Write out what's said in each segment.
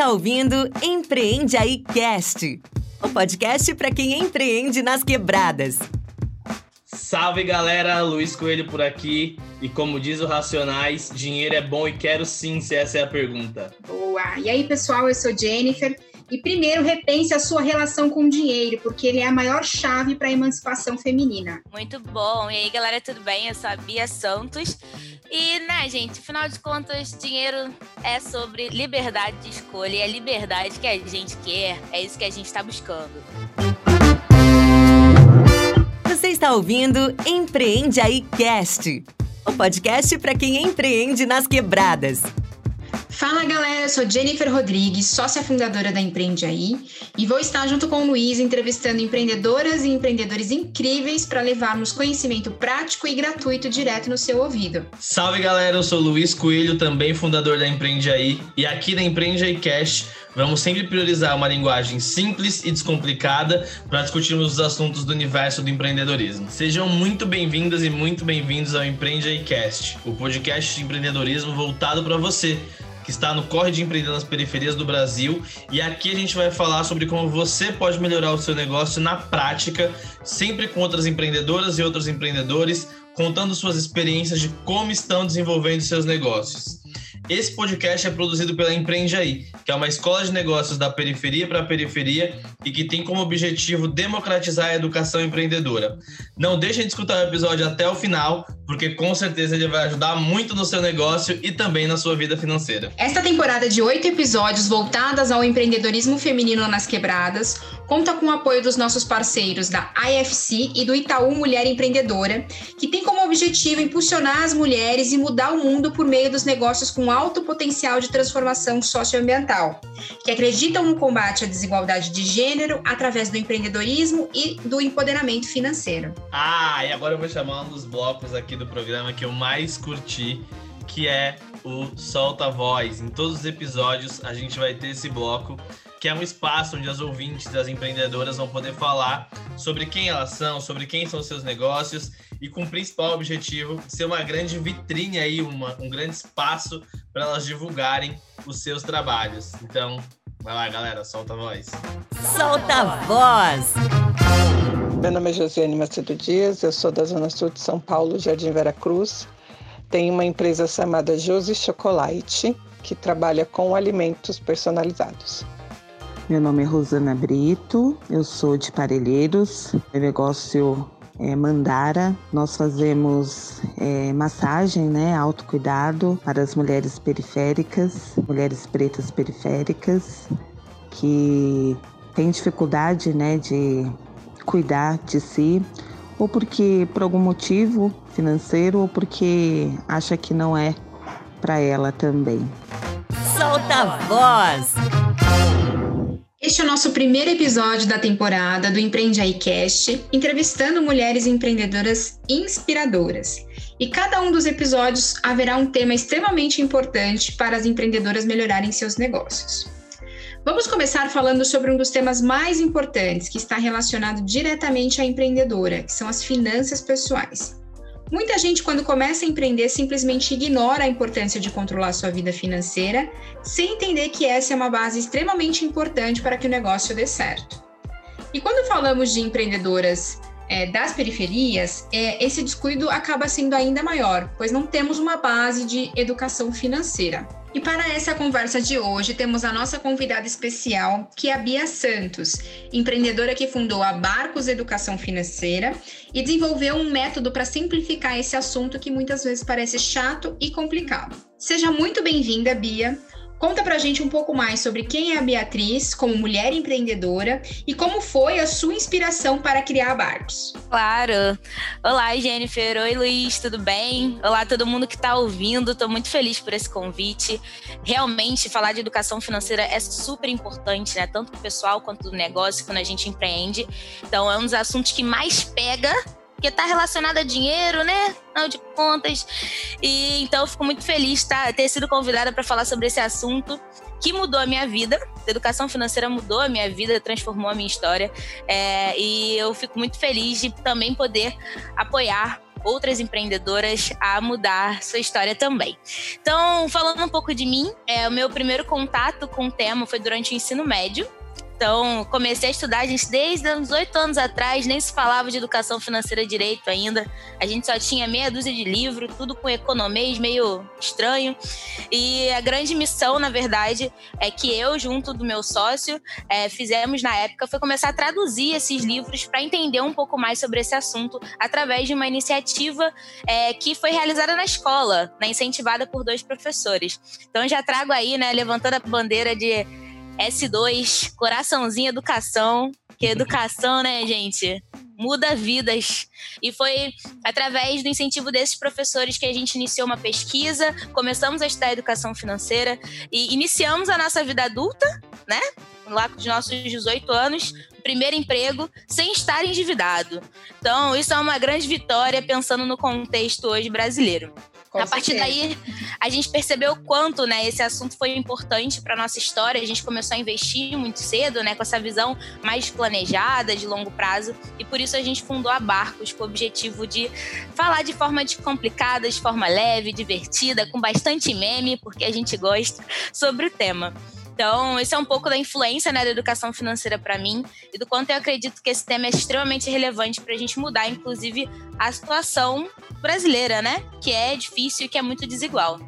está ouvindo Empreende Aí Cast, o podcast para quem empreende nas quebradas. Salve galera, Luiz Coelho por aqui. E como diz o Racionais, dinheiro é bom e quero sim, se essa é a pergunta. Boa! E aí, pessoal, eu sou Jennifer. E primeiro, repense a sua relação com o dinheiro, porque ele é a maior chave para a emancipação feminina. Muito bom. E aí, galera, tudo bem? Eu sou a Bia Santos. E, né, gente, afinal de contas, dinheiro é sobre liberdade de escolha. E a liberdade que a gente quer, é isso que a gente está buscando. Você está ouvindo Empreende Aí Cast, o podcast para quem empreende nas quebradas. Fala galera, eu sou Jennifer Rodrigues, sócia fundadora da Empreende Aí, e vou estar junto com o Luiz entrevistando empreendedoras e empreendedores incríveis para levarmos conhecimento prático e gratuito direto no seu ouvido. Salve galera, eu sou Luiz Coelho, também fundador da Empreende Aí, e aqui na Empreende Aí Cast vamos sempre priorizar uma linguagem simples e descomplicada para discutirmos os assuntos do universo do empreendedorismo. Sejam muito bem-vindas e muito bem-vindos ao Empreende Aí Cast, o podcast de empreendedorismo voltado para você que está no Corre de Empreender nas periferias do Brasil. E aqui a gente vai falar sobre como você pode melhorar o seu negócio na prática, sempre com outras empreendedoras e outros empreendedores, contando suas experiências de como estão desenvolvendo seus negócios. Esse podcast é produzido pela Empreende Aí, que é uma escola de negócios da periferia para a periferia e que tem como objetivo democratizar a educação empreendedora. Não deixem de escutar o episódio até o final, porque com certeza ele vai ajudar muito no seu negócio e também na sua vida financeira. Esta temporada de oito episódios voltadas ao empreendedorismo feminino nas quebradas conta com o apoio dos nossos parceiros da IFC e do Itaú Mulher Empreendedora, que tem como objetivo impulsionar as mulheres e mudar o mundo por meio dos negócios com alto potencial de transformação socioambiental, que acreditam no combate à desigualdade de gênero através do empreendedorismo e do empoderamento financeiro. Ah, e agora eu vou chamar um dos blocos aqui do programa que eu mais curti, que é o Solta Voz. Em todos os episódios a gente vai ter esse bloco que é um espaço onde as ouvintes das empreendedoras vão poder falar sobre quem elas são, sobre quem são seus negócios e com o principal objetivo ser uma grande vitrine aí, uma, um grande espaço para elas divulgarem os seus trabalhos. Então, vai lá, galera, solta a voz. Solta a voz! Meu nome é Josiane Macedo Dias, eu sou da Zona Sul de São Paulo, Jardim Vera Cruz. Tenho uma empresa chamada Josi Chocolate, que trabalha com alimentos personalizados. Meu nome é Rosana Brito, eu sou de Parelheiros, meu negócio é Mandara. Nós fazemos é, massagem, né, autocuidado para as mulheres periféricas, mulheres pretas periféricas que têm dificuldade, né, de cuidar de si, ou porque por algum motivo financeiro, ou porque acha que não é para ela também. Solta a voz! Este é o nosso primeiro episódio da temporada do Empreende Aí Cast, entrevistando mulheres empreendedoras inspiradoras. E cada um dos episódios haverá um tema extremamente importante para as empreendedoras melhorarem seus negócios. Vamos começar falando sobre um dos temas mais importantes, que está relacionado diretamente à empreendedora, que são as finanças pessoais. Muita gente, quando começa a empreender, simplesmente ignora a importância de controlar sua vida financeira, sem entender que essa é uma base extremamente importante para que o negócio dê certo. E quando falamos de empreendedoras é, das periferias, é, esse descuido acaba sendo ainda maior, pois não temos uma base de educação financeira. E para essa conversa de hoje, temos a nossa convidada especial, que é a Bia Santos, empreendedora que fundou a Barcos Educação Financeira e desenvolveu um método para simplificar esse assunto que muitas vezes parece chato e complicado. Seja muito bem-vinda, Bia. Conta pra gente um pouco mais sobre quem é a Beatriz como mulher empreendedora e como foi a sua inspiração para criar a Barcos. Claro. Olá, Jennifer. Oi, Luiz, tudo bem? Olá, todo mundo que está ouvindo. Estou muito feliz por esse convite. Realmente, falar de educação financeira é super importante, né? Tanto para o pessoal quanto do negócio, quando a gente empreende. Então, é um dos assuntos que mais pega porque está relacionado a dinheiro, né? Afinal de contas. E então eu fico muito feliz tá, ter sido convidada para falar sobre esse assunto que mudou a minha vida. A educação financeira mudou a minha vida, transformou a minha história. É, e eu fico muito feliz de também poder apoiar outras empreendedoras a mudar sua história também. Então, falando um pouco de mim, é, o meu primeiro contato com o tema foi durante o ensino médio. Então, comecei a estudar, a gente, desde uns oito anos atrás, nem se falava de educação financeira direito ainda. A gente só tinha meia dúzia de livro, tudo com economês, meio estranho. E a grande missão, na verdade, é que eu, junto do meu sócio, é, fizemos na época foi começar a traduzir esses livros para entender um pouco mais sobre esse assunto através de uma iniciativa é, que foi realizada na escola, né, incentivada por dois professores. Então, já trago aí, né, levantando a bandeira de S2, coraçãozinho educação, que educação, né, gente? Muda vidas. E foi através do incentivo desses professores que a gente iniciou uma pesquisa, começamos a estudar educação financeira e iniciamos a nossa vida adulta, né? Lá com os nossos 18 anos, primeiro emprego, sem estar endividado. Então, isso é uma grande vitória pensando no contexto hoje brasileiro. Com a partir daí, a gente percebeu o quanto né, esse assunto foi importante para nossa história. A gente começou a investir muito cedo, né, com essa visão mais planejada, de longo prazo. E por isso a gente fundou a Barcos, com o objetivo de falar de forma descomplicada, de forma leve, divertida, com bastante meme, porque a gente gosta, sobre o tema. Então, esse é um pouco da influência né, da educação financeira para mim e do quanto eu acredito que esse tema é extremamente relevante para a gente mudar, inclusive, a situação brasileira, né? Que é difícil e que é muito desigual.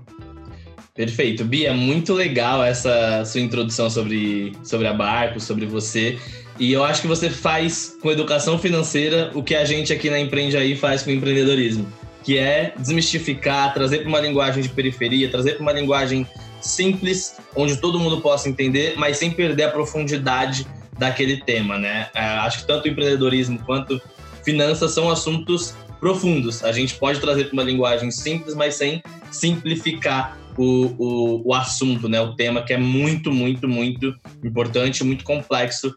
Perfeito. Bia, muito legal essa sua introdução sobre, sobre a Barco, sobre você. E eu acho que você faz com educação financeira o que a gente aqui na Empreende Aí faz com empreendedorismo, que é desmistificar, trazer para uma linguagem de periferia, trazer para uma linguagem simples, onde todo mundo possa entender, mas sem perder a profundidade daquele tema, né? É, acho que tanto empreendedorismo quanto finanças são assuntos profundos. A gente pode trazer para uma linguagem simples, mas sem simplificar o, o, o, assunto, né? O tema que é muito, muito, muito importante, muito complexo.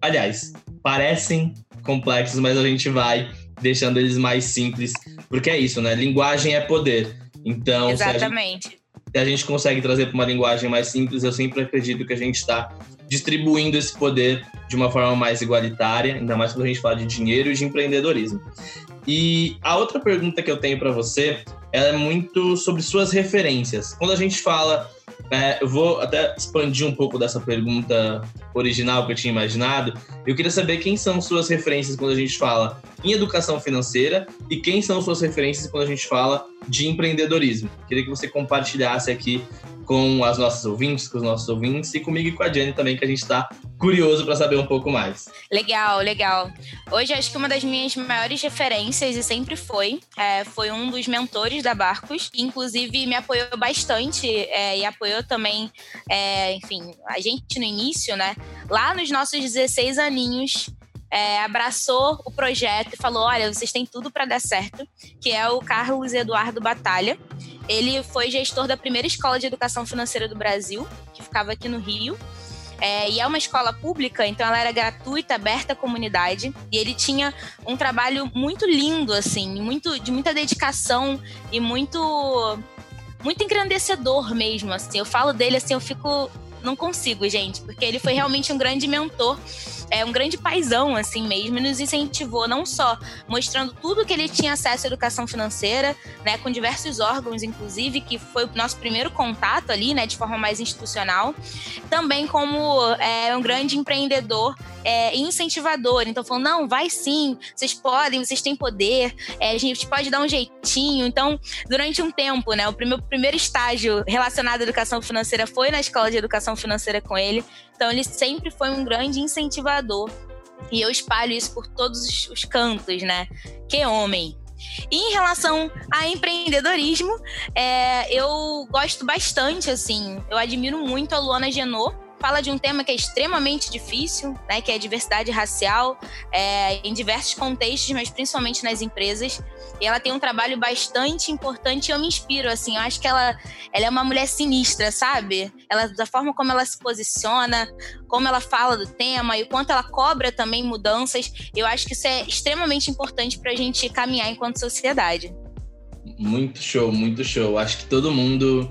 Aliás, parecem complexos, mas a gente vai deixando eles mais simples, porque é isso, né? Linguagem é poder. Então, exatamente se a gente consegue trazer para uma linguagem mais simples, eu sempre acredito que a gente está distribuindo esse poder de uma forma mais igualitária, ainda mais quando a gente fala de dinheiro e de empreendedorismo. E a outra pergunta que eu tenho para você é muito sobre suas referências. Quando a gente fala é, eu vou até expandir um pouco dessa pergunta original que eu tinha imaginado. Eu queria saber quem são suas referências quando a gente fala em educação financeira e quem são suas referências quando a gente fala de empreendedorismo. Queria que você compartilhasse aqui com as nossas ouvintes, com os nossos ouvintes e comigo e com a Jenny também, que a gente está curioso para saber um pouco mais. Legal, legal. Hoje acho que uma das minhas maiores referências, e sempre foi, é, foi um dos mentores da Barcos, que inclusive me apoiou bastante é, e apoiou também, é, enfim, a gente no início, né? Lá nos nossos 16 aninhos, é, abraçou o projeto e falou: olha, vocês têm tudo para dar certo, que é o Carlos Eduardo Batalha. Ele foi gestor da primeira escola de educação financeira do Brasil, que ficava aqui no Rio. É, e é uma escola pública, então ela era gratuita, aberta à comunidade. E ele tinha um trabalho muito lindo, assim, muito, de muita dedicação e muito, muito engrandecedor mesmo. Assim, eu falo dele assim, eu fico, não consigo, gente, porque ele foi realmente um grande mentor é um grande paizão, assim mesmo, e nos incentivou não só mostrando tudo que ele tinha acesso à educação financeira, né, com diversos órgãos, inclusive, que foi o nosso primeiro contato ali, né, de forma mais institucional, também como é, um grande empreendedor é, incentivador. Então, falou: não, vai sim, vocês podem, vocês têm poder, é, a gente pode dar um jeitinho. Então, durante um tempo, né, o primeiro, primeiro estágio relacionado à educação financeira foi na escola de educação financeira com ele. Então, ele sempre foi um grande incentivador. E eu espalho isso por todos os cantos, né? Que homem, e em relação a empreendedorismo, é, eu gosto bastante, assim, eu admiro muito a Luana Genot, fala de um tema que é extremamente difícil, né, que é a diversidade racial, é, em diversos contextos, mas principalmente nas empresas. E ela tem um trabalho bastante importante e eu me inspiro, assim, eu acho que ela, ela é uma mulher sinistra, sabe? Ela, da forma como ela se posiciona, como ela fala do tema e o quanto ela cobra também mudanças, eu acho que isso é extremamente importante para a gente caminhar enquanto sociedade. Muito show, muito show. Acho que todo mundo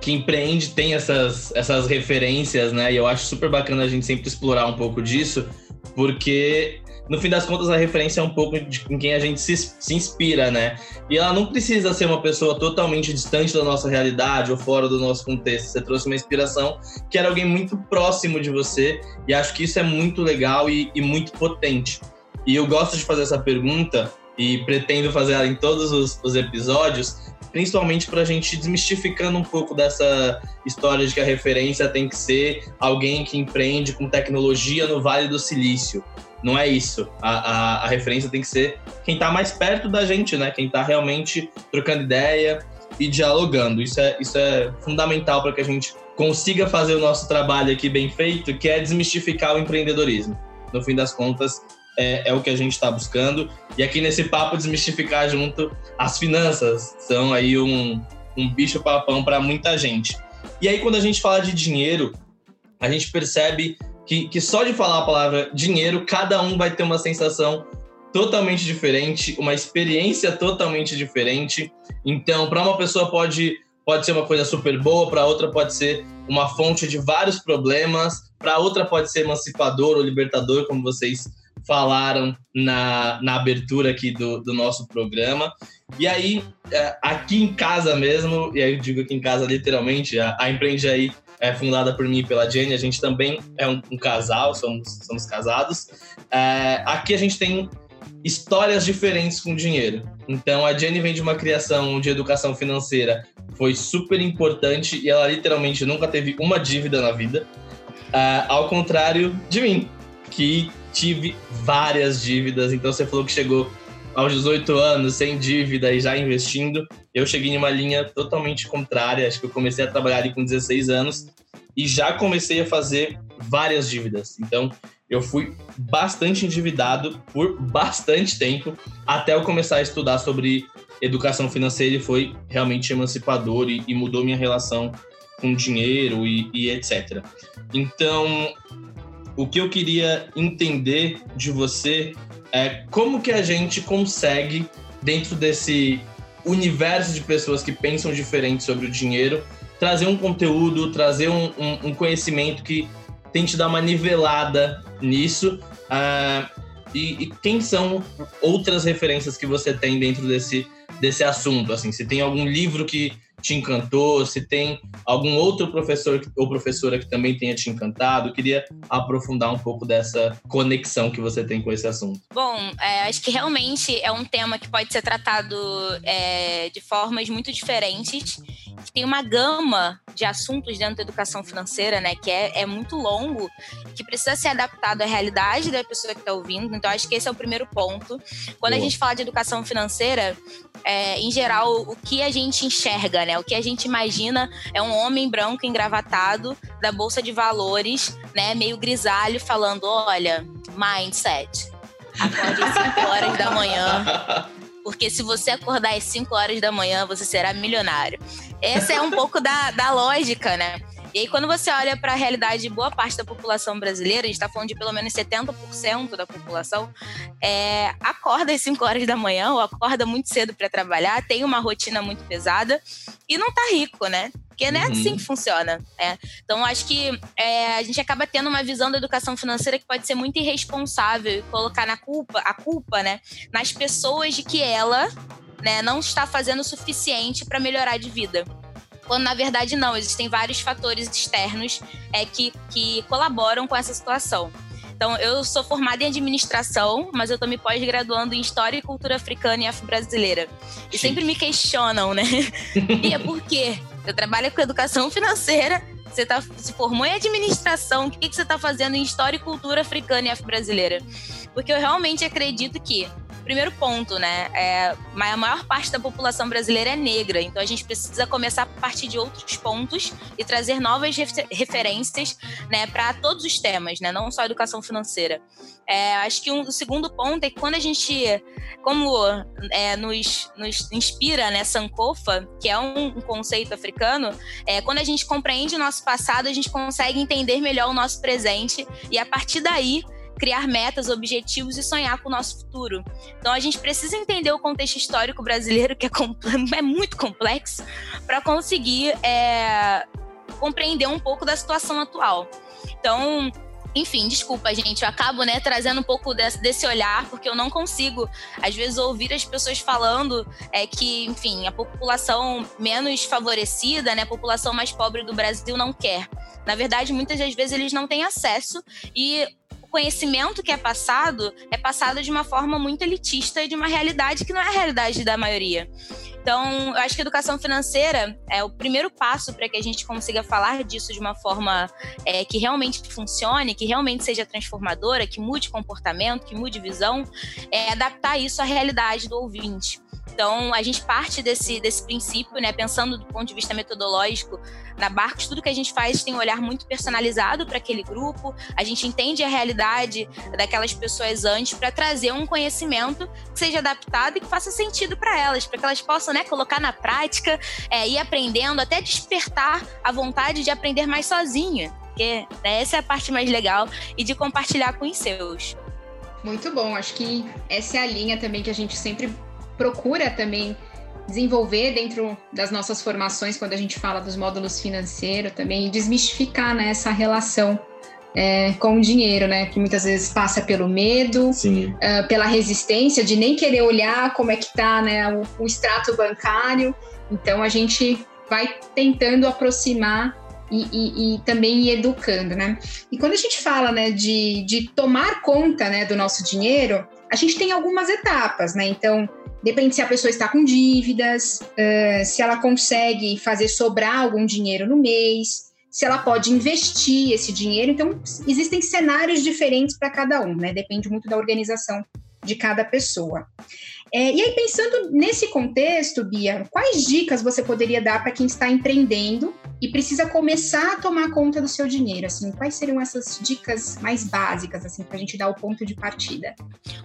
que empreende tem essas, essas referências, né? E eu acho super bacana a gente sempre explorar um pouco disso, porque no fim das contas, a referência é um pouco de em quem a gente se, se inspira, né? E ela não precisa ser uma pessoa totalmente distante da nossa realidade ou fora do nosso contexto. Você trouxe uma inspiração que era alguém muito próximo de você, e acho que isso é muito legal e, e muito potente. E eu gosto de fazer essa pergunta e pretendo fazer ela em todos os, os episódios, principalmente para a gente desmistificando um pouco dessa história de que a referência tem que ser alguém que empreende com tecnologia no Vale do Silício. Não é isso. A, a, a referência tem que ser quem está mais perto da gente, né? Quem está realmente trocando ideia e dialogando. Isso é, isso é fundamental para que a gente consiga fazer o nosso trabalho aqui bem feito, que é desmistificar o empreendedorismo. No fim das contas, é, é o que a gente está buscando. E aqui nesse papo, desmistificar junto as finanças. São aí um, um bicho papão para muita gente. E aí, quando a gente fala de dinheiro, a gente percebe que, que só de falar a palavra dinheiro, cada um vai ter uma sensação totalmente diferente, uma experiência totalmente diferente. Então, para uma pessoa pode pode ser uma coisa super boa, para outra pode ser uma fonte de vários problemas, para outra pode ser emancipador ou libertador, como vocês falaram na, na abertura aqui do, do nosso programa. E aí, é, aqui em casa mesmo, e aí eu digo aqui em casa literalmente, a, a Empreende Aí é fundada por mim e pela Jenny, a gente também é um, um casal, somos, somos casados. É, aqui a gente tem histórias diferentes com dinheiro. Então, a Jenny vem de uma criação de educação financeira, foi super importante e ela literalmente nunca teve uma dívida na vida, uh, ao contrário de mim, que tive várias dívidas. Então você falou que chegou aos 18 anos sem dívida e já investindo. Eu cheguei em uma linha totalmente contrária. Acho que eu comecei a trabalhar ali com 16 anos e já comecei a fazer várias dívidas. Então eu fui bastante endividado por bastante tempo até eu começar a estudar sobre educação financeira e foi realmente emancipador e, e mudou minha relação com dinheiro e, e etc. Então, o que eu queria entender de você é como que a gente consegue, dentro desse universo de pessoas que pensam diferente sobre o dinheiro, trazer um conteúdo, trazer um, um, um conhecimento que tente dar uma nivelada nisso. Uh, e, e, quem são outras referências que você tem dentro desse, desse assunto? Assim, se tem algum livro que te encantou, se tem algum outro professor ou professora que também tenha te encantado. Queria aprofundar um pouco dessa conexão que você tem com esse assunto. Bom, é, acho que realmente é um tema que pode ser tratado é, de formas muito diferentes que tem uma gama de assuntos dentro da educação financeira, né, que é, é muito longo, que precisa ser adaptado à realidade da pessoa que está ouvindo. Então, acho que esse é o primeiro ponto. Quando Boa. a gente fala de educação financeira, é, em geral, o que a gente enxerga, né, o que a gente imagina é um homem branco engravatado da bolsa de valores, né, meio grisalho, falando: olha, mindset. Acorde às 5 horas da manhã. Porque se você acordar às 5 horas da manhã, você será milionário. Essa é um pouco da, da lógica, né? E aí, quando você olha para a realidade de boa parte da população brasileira, a gente está falando de pelo menos 70% da população, é, acorda às 5 horas da manhã ou acorda muito cedo para trabalhar, tem uma rotina muito pesada e não tá rico, né? Porque não é uhum. assim que funciona. Né? Então, acho que é, a gente acaba tendo uma visão da educação financeira que pode ser muito irresponsável e colocar na culpa, a culpa, né, nas pessoas de que ela né, não está fazendo o suficiente para melhorar de vida. Quando na verdade não, existem vários fatores externos é, que, que colaboram com essa situação. Então, eu sou formada em administração, mas eu tô me pós-graduando em História e Cultura Africana e Afro-Brasileira. E sempre me questionam, né? e é por quê? Eu trabalho com educação financeira, você tá, se formou em administração, o que, que você está fazendo em História e Cultura Africana e Afro-Brasileira? Porque eu realmente acredito que primeiro ponto, né? É, a maior parte da população brasileira é negra, então a gente precisa começar a partir de outros pontos e trazer novas referências, né, para todos os temas, né? Não só educação financeira. É, acho que um, o segundo ponto é que quando a gente, como é, nos, nos inspira, né, Sankofa, que é um, um conceito africano, é, quando a gente compreende o nosso passado, a gente consegue entender melhor o nosso presente e a partir daí criar metas, objetivos e sonhar com o nosso futuro. Então a gente precisa entender o contexto histórico brasileiro, que é, é muito complexo, para conseguir é, compreender um pouco da situação atual. Então, enfim, desculpa, gente, eu acabo, né, trazendo um pouco desse, desse, olhar, porque eu não consigo, às vezes, ouvir as pessoas falando é, que, enfim, a população menos favorecida, né, a população mais pobre do Brasil não quer. Na verdade, muitas das vezes eles não têm acesso e conhecimento que é passado é passado de uma forma muito elitista e de uma realidade que não é a realidade da maioria. Então, eu acho que a educação financeira é o primeiro passo para que a gente consiga falar disso de uma forma é, que realmente funcione, que realmente seja transformadora, que mude comportamento, que mude visão, é adaptar isso à realidade do ouvinte. Então, a gente parte desse, desse princípio, né, pensando do ponto de vista metodológico, na Barcos, tudo que a gente faz tem um olhar muito personalizado para aquele grupo, a gente entende a realidade daquelas pessoas antes para trazer um conhecimento que seja adaptado e que faça sentido para elas, para que elas possam né, colocar na prática, é, ir aprendendo, até despertar a vontade de aprender mais sozinha, porque né, essa é a parte mais legal e de compartilhar com os seus. Muito bom, acho que essa é a linha também que a gente sempre procura também desenvolver dentro das nossas formações, quando a gente fala dos módulos financeiros também, e desmistificar né, essa relação é, com o dinheiro, né? Que muitas vezes passa pelo medo, uh, pela resistência de nem querer olhar como é que tá né, o, o extrato bancário. Então a gente vai tentando aproximar e, e, e, também ir educando, né? E quando a gente fala né, de, de tomar conta né, do nosso dinheiro, a gente tem algumas etapas, né? Então, Depende se a pessoa está com dívidas, uh, se ela consegue fazer sobrar algum dinheiro no mês, se ela pode investir esse dinheiro. Então, existem cenários diferentes para cada um, né? Depende muito da organização de cada pessoa. É, e aí, pensando nesse contexto, Bia, quais dicas você poderia dar para quem está empreendendo e precisa começar a tomar conta do seu dinheiro? Assim, quais seriam essas dicas mais básicas, assim, para a gente dar o ponto de partida?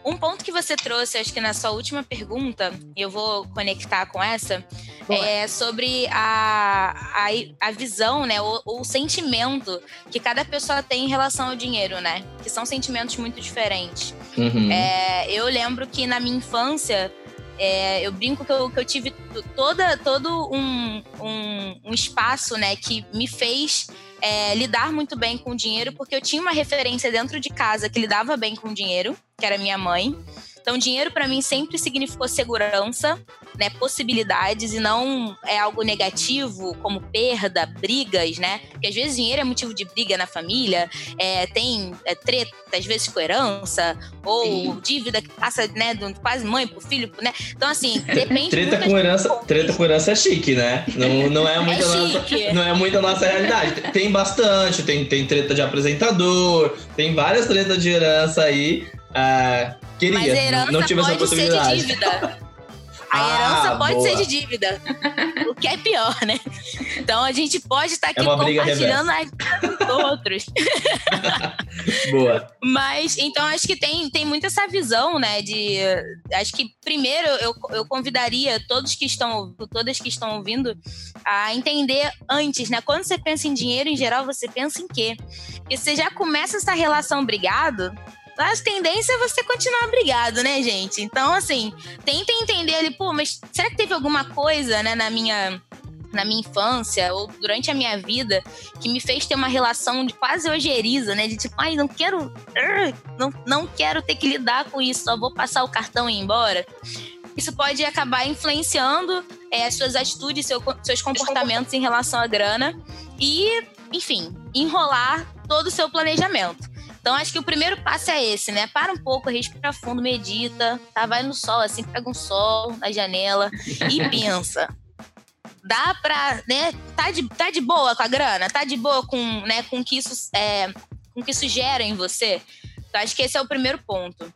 Um ponto que você trouxe, acho que na sua última pergunta, e eu vou conectar com essa, Boa. é sobre a, a, a visão, né, o, o sentimento que cada pessoa tem em relação ao dinheiro, né? Que são sentimentos muito diferentes. Uhum. É, eu lembro que na minha infância, é, eu brinco que eu, que eu tive toda, todo um, um, um, espaço né, que me fez é, lidar muito bem com o dinheiro, porque eu tinha uma referência dentro de casa que lidava bem com o dinheiro, que era minha mãe. Então, dinheiro para mim sempre significou segurança, né, possibilidades e não é algo negativo como perda, brigas, né? Porque às vezes dinheiro é motivo de briga na família, é, tem é, treta, às vezes com herança, ou Sim. dívida que passa, né, do quase mãe pro filho, né? Então, assim, depende treta com herança, Treta com herança é chique, né? Não, não é muito, é a, nossa, não é muito a nossa realidade. Tem bastante, tem, tem treta de apresentador, tem várias tretas de herança aí. Uh, Queria, Mas herança não tive essa oportunidade. Ser de dívida. A ah, herança pode boa. ser de dívida. o que é pior, né? Então a gente pode estar tá aqui é compartilhando a vida dos outros. boa. Mas então acho que tem, tem muito essa visão, né? De acho que primeiro eu, eu convidaria todos que estão, todas que estão ouvindo, a entender antes, né? Quando você pensa em dinheiro, em geral, você pensa em quê? Porque você já começa essa relação brigado as tendências é você continuar brigado, né, gente? Então, assim, tenta entender ali, pô, mas será que teve alguma coisa, né, na minha na minha infância ou durante a minha vida que me fez ter uma relação de quase ojeriza, né? De tipo, ai, não quero, não, não quero ter que lidar com isso, só vou passar o cartão e ir embora. Isso pode acabar influenciando é, suas atitudes, seu, seus comportamentos em relação à grana e, enfim, enrolar todo o seu planejamento. Então, acho que o primeiro passo é esse, né? Para um pouco, respira fundo, medita, tá? Vai no sol, assim, pega um sol na janela e pensa. Dá pra, né? Tá de, tá de boa com a grana? Tá de boa com, né, com que isso é, com que isso gera em você? Então, acho que esse é o primeiro ponto.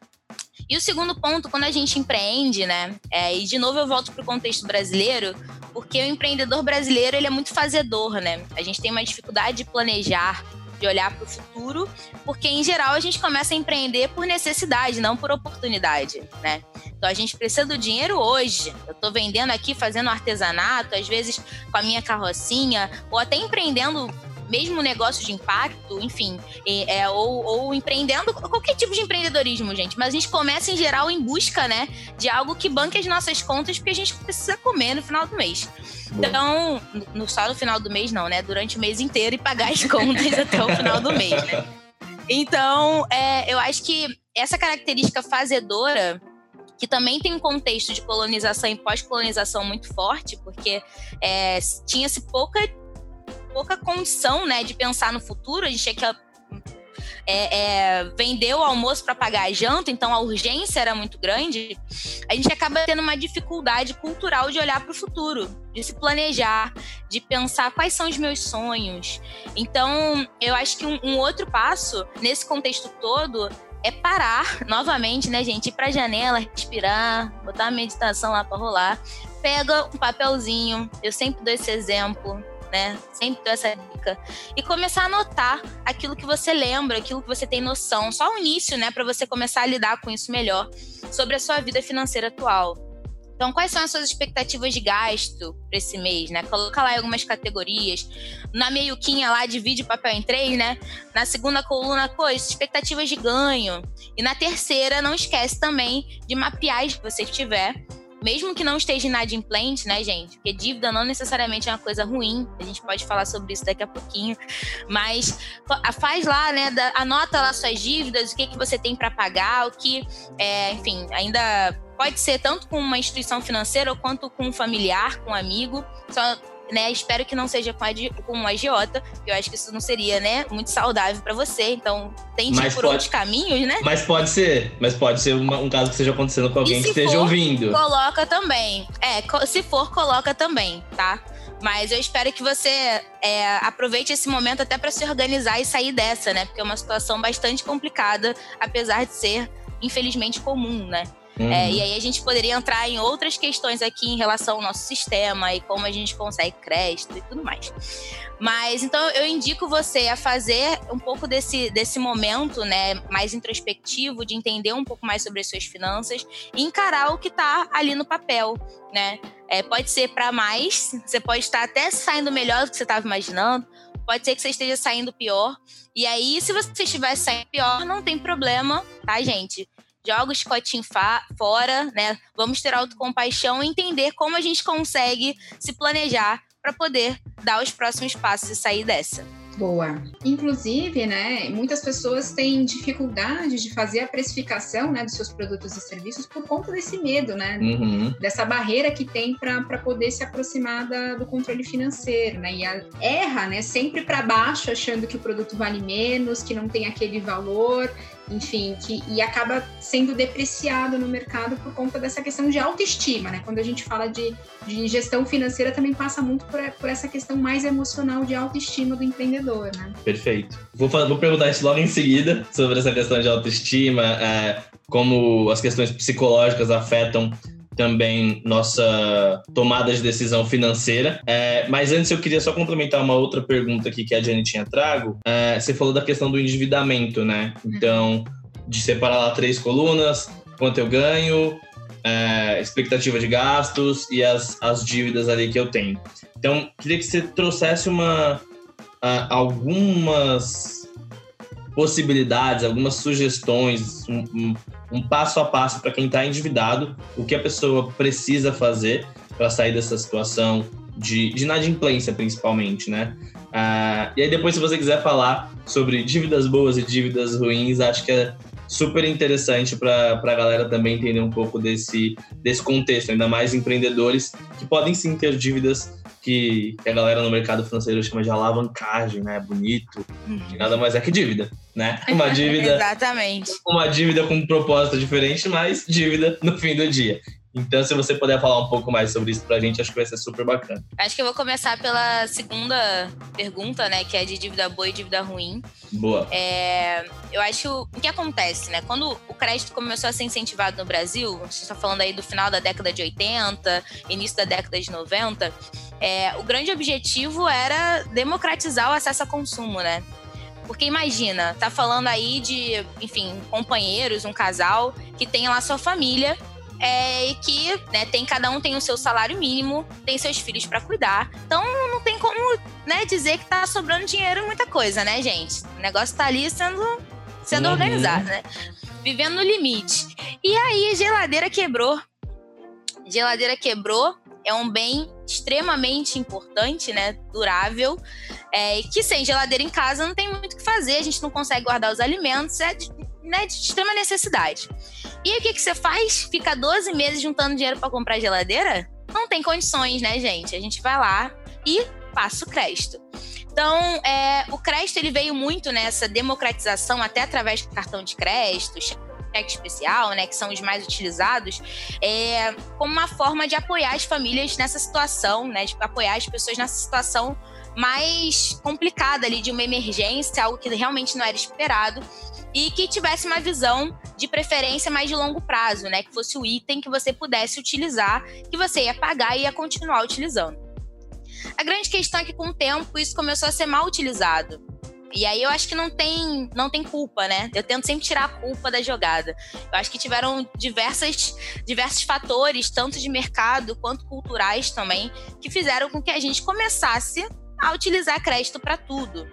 E o segundo ponto, quando a gente empreende, né? É, e de novo eu volto para o contexto brasileiro, porque o empreendedor brasileiro ele é muito fazedor, né? A gente tem uma dificuldade de planejar, de olhar para o futuro, porque em geral a gente começa a empreender por necessidade, não por oportunidade, né? Então a gente precisa do dinheiro hoje. Eu estou vendendo aqui, fazendo artesanato, às vezes com a minha carrocinha, ou até empreendendo mesmo negócio de impacto, enfim, é, ou, ou, empreendendo, qualquer tipo de empreendedorismo, gente. Mas a gente começa em geral em busca, né, de algo que banque as nossas contas, porque a gente precisa comer no final do mês. Então, no, só no final do mês não, né? Durante o mês inteiro e pagar as contas até o final do mês, né? Então, é, eu acho que essa característica fazedora que também tem um contexto de colonização e pós-colonização muito forte, porque é, tinha-se pouca, pouca condição né, de pensar no futuro, a gente tinha que é, é, vender o almoço para pagar a janta, então a urgência era muito grande, a gente acaba tendo uma dificuldade cultural de olhar para o futuro, de se planejar, de pensar quais são os meus sonhos. Então, eu acho que um, um outro passo nesse contexto todo é parar novamente, né, gente? Ir pra janela, respirar, botar a meditação lá para rolar. Pega um papelzinho, eu sempre dou esse exemplo né? Sempre dou essa dica. E começar a anotar aquilo que você lembra, aquilo que você tem noção. Só o início, né? Para você começar a lidar com isso melhor sobre a sua vida financeira atual. Então, quais são as suas expectativas de gasto para esse mês, né? Coloca lá algumas categorias. Na meiuquinha lá, divide o papel em três, né? Na segunda coluna, coisas, expectativas de ganho. E na terceira, não esquece também de mapear se você tiver mesmo que não esteja inadimplente, né, gente? Porque dívida não necessariamente é uma coisa ruim. A gente pode falar sobre isso daqui a pouquinho. Mas faz lá, né? Anota lá suas dívidas, o que, que você tem para pagar, o que, é, enfim, ainda pode ser tanto com uma instituição financeira quanto com um familiar, com um amigo. Só né? Espero que não seja com, a, com um agiota, eu acho que isso não seria, né, muito saudável para você. Então, tente mas por pode, outros caminhos, né? Mas pode ser, mas pode ser uma, um caso que esteja acontecendo com alguém que esteja for, ouvindo. Coloca também. É, se for, coloca também, tá? Mas eu espero que você é, aproveite esse momento até para se organizar e sair dessa, né? Porque é uma situação bastante complicada, apesar de ser, infelizmente, comum, né? Uhum. É, e aí a gente poderia entrar em outras questões aqui em relação ao nosso sistema e como a gente consegue crédito e tudo mais. Mas então eu indico você a fazer um pouco desse, desse momento, né, mais introspectivo, de entender um pouco mais sobre as suas finanças e encarar o que está ali no papel, né? É, pode ser para mais, você pode estar até saindo melhor do que você estava imaginando, pode ser que você esteja saindo pior. E aí, se você estiver saindo pior, não tem problema, tá, gente? Joga o chicotinho fora, né? Vamos ter autocompaixão e entender como a gente consegue se planejar para poder dar os próximos passos e sair dessa. Boa. Inclusive, né, muitas pessoas têm dificuldade de fazer a precificação, né, dos seus produtos e serviços por conta desse medo, né, uhum. dessa barreira que tem para poder se aproximar da, do controle financeiro, né, e a, erra, né, sempre para baixo, achando que o produto vale menos, que não tem aquele valor enfim, que, e acaba sendo depreciado no mercado por conta dessa questão de autoestima, né? Quando a gente fala de, de gestão financeira, também passa muito por, por essa questão mais emocional de autoestima do empreendedor, né? Perfeito. Vou, vou perguntar isso logo em seguida sobre essa questão de autoestima, é, como as questões psicológicas afetam também nossa tomada de decisão financeira. É, mas antes eu queria só complementar uma outra pergunta aqui que a Jenny tinha trago. É, você falou da questão do endividamento, né? Então, de separar lá três colunas, quanto eu ganho, é, expectativa de gastos e as, as dívidas ali que eu tenho. Então, queria que você trouxesse uma, algumas possibilidades, algumas sugestões, um, um, um passo a passo para quem está endividado, o que a pessoa precisa fazer para sair dessa situação de, de inadimplência, principalmente, né? Ah, e aí depois, se você quiser falar sobre dívidas boas e dívidas ruins, acho que é super interessante para a galera também entender um pouco desse, desse contexto, ainda mais empreendedores que podem sim ter dívidas que, a galera no mercado financeiro chama de alavancagem, né? Bonito, que nada mais é que dívida, né? Uma dívida. Exatamente. Uma dívida com um propósito diferente, mas dívida no fim do dia. Então, se você puder falar um pouco mais sobre isso pra gente, acho que vai ser super bacana. Acho que eu vou começar pela segunda pergunta, né? Que é de dívida boa e dívida ruim. Boa. É, eu acho o que acontece, né? Quando o crédito começou a ser incentivado no Brasil, você está falando aí do final da década de 80, início da década de 90, é, o grande objetivo era democratizar o acesso a consumo, né? Porque imagina, tá falando aí de, enfim, companheiros, um casal que tem lá sua família é, e que né, tem cada um tem o seu salário mínimo, tem seus filhos para cuidar. Então não tem como né, dizer que tá sobrando dinheiro em muita coisa, né, gente? O negócio tá ali sendo, sendo uhum. organizado, né? Vivendo no limite. E aí, geladeira quebrou. Geladeira quebrou é um bem extremamente importante, né? Durável, é, que sem geladeira em casa não tem muito o que fazer, a gente não consegue guardar os alimentos, é de, né, de extrema necessidade. E aí o que, que você faz? Fica 12 meses juntando dinheiro para comprar geladeira? Não tem condições, né, gente? A gente vai lá e passa o crédito. Então, é, o crédito ele veio muito nessa democratização, até através do cartão de crédito, cheque especial, né, que são os mais utilizados, é, como uma forma de apoiar as famílias nessa situação, né, de apoiar as pessoas nessa situação mais complicada ali de uma emergência, algo que realmente não era esperado e que tivesse uma visão de preferência mais de longo prazo, né, que fosse o item que você pudesse utilizar, que você ia pagar e ia continuar utilizando. A grande questão é que com o tempo isso começou a ser mal utilizado. E aí eu acho que não tem, não tem culpa, né? Eu tento sempre tirar a culpa da jogada. Eu acho que tiveram diversas, diversos fatores, tanto de mercado quanto culturais também, que fizeram com que a gente começasse a utilizar crédito para tudo.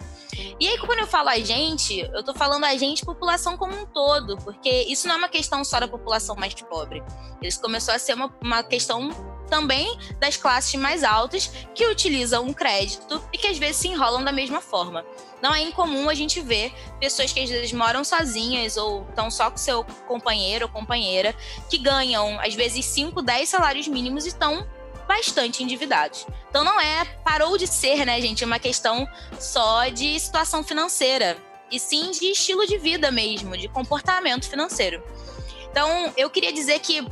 E aí, quando eu falo a gente, eu tô falando a gente, população como um todo, porque isso não é uma questão só da população mais pobre. Isso começou a ser uma, uma questão também das classes mais altas que utilizam um crédito e que às vezes se enrolam da mesma forma. Não é incomum a gente ver pessoas que às vezes moram sozinhas ou estão só com seu companheiro ou companheira, que ganham às vezes 5, 10 salários mínimos e estão bastante endividados. Então não é, parou de ser, né, gente, uma questão só de situação financeira, e sim de estilo de vida mesmo, de comportamento financeiro. Então, eu queria dizer que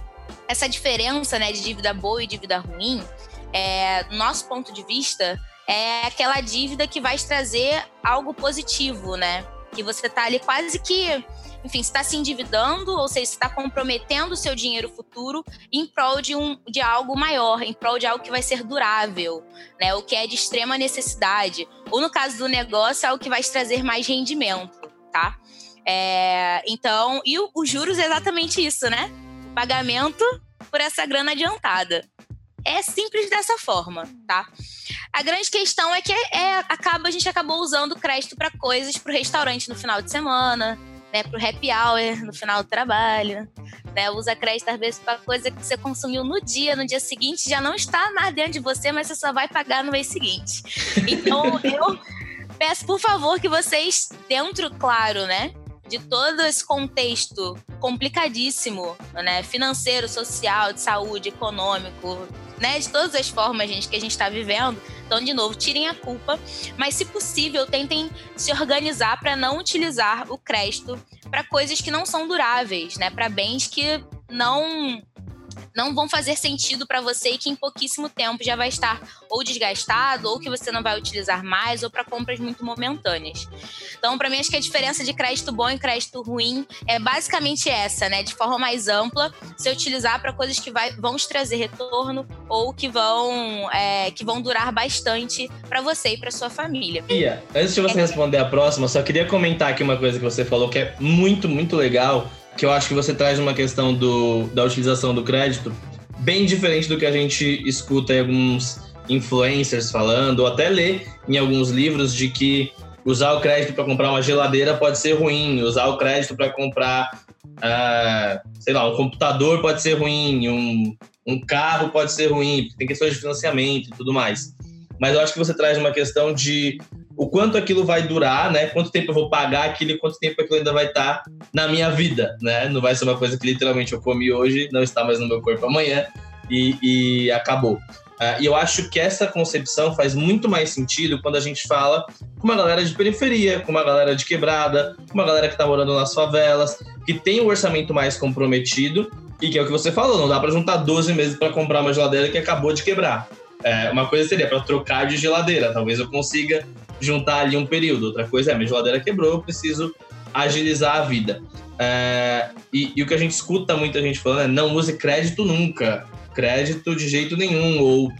essa diferença, né, de dívida boa e dívida ruim, é, nosso ponto de vista, é aquela dívida que vai trazer algo positivo, né? Que você tá ali quase que enfim, está se endividando, ou seja, está comprometendo o seu dinheiro futuro em prol de, um, de algo maior, em prol de algo que vai ser durável, né? O que é de extrema necessidade. Ou no caso do negócio, é algo que vai te trazer mais rendimento, tá? É, então, e os juros é exatamente isso, né? Pagamento por essa grana adiantada. É simples dessa forma, tá? A grande questão é que é, é acaba, a gente acabou usando crédito para coisas para o restaurante no final de semana, né, pro happy hour no final do trabalho, né? Usa crédito às vezes para coisa que você consumiu no dia, no dia seguinte já não está mais dentro de você, mas você só vai pagar no mês seguinte. Então eu peço por favor que vocês dentro, claro, né, de todo esse contexto complicadíssimo, né, financeiro, social, de saúde, econômico, né, de todas as formas, gente, que a gente está vivendo. Então, de novo, tirem a culpa, mas se possível, tentem se organizar para não utilizar o crédito para coisas que não são duráveis, né, para bens que não não vão fazer sentido para você e que em pouquíssimo tempo já vai estar ou desgastado ou que você não vai utilizar mais ou para compras muito momentâneas. Então, para mim, acho que a diferença de crédito bom e crédito ruim é basicamente essa, né? De forma mais ampla, se utilizar para coisas que vai, vão te trazer retorno ou que vão, é, que vão durar bastante para você e para sua família. Ia, antes de você responder a próxima, só queria comentar aqui uma coisa que você falou que é muito, muito legal que eu acho que você traz uma questão do, da utilização do crédito bem diferente do que a gente escuta em alguns influencers falando, ou até lê em alguns livros de que usar o crédito para comprar uma geladeira pode ser ruim, usar o crédito para comprar, uh, sei lá, um computador pode ser ruim, um, um carro pode ser ruim, tem questões de financiamento e tudo mais. Mas eu acho que você traz uma questão de o quanto aquilo vai durar, né? Quanto tempo eu vou pagar aquilo e quanto tempo aquilo ainda vai estar na minha vida, né? Não vai ser uma coisa que literalmente eu comi hoje, não está mais no meu corpo amanhã e, e acabou. Uh, e eu acho que essa concepção faz muito mais sentido quando a gente fala com uma galera de periferia, com uma galera de quebrada, com uma galera que está morando nas favelas, que tem um orçamento mais comprometido e que é o que você falou, não dá para juntar 12 meses para comprar uma geladeira que acabou de quebrar. É, uma coisa seria para trocar de geladeira, talvez eu consiga juntar ali um período. Outra coisa é, minha geladeira quebrou, eu preciso agilizar a vida. É, e, e, o que a gente escuta muita gente falando é não use crédito nunca, crédito de jeito nenhum, ou,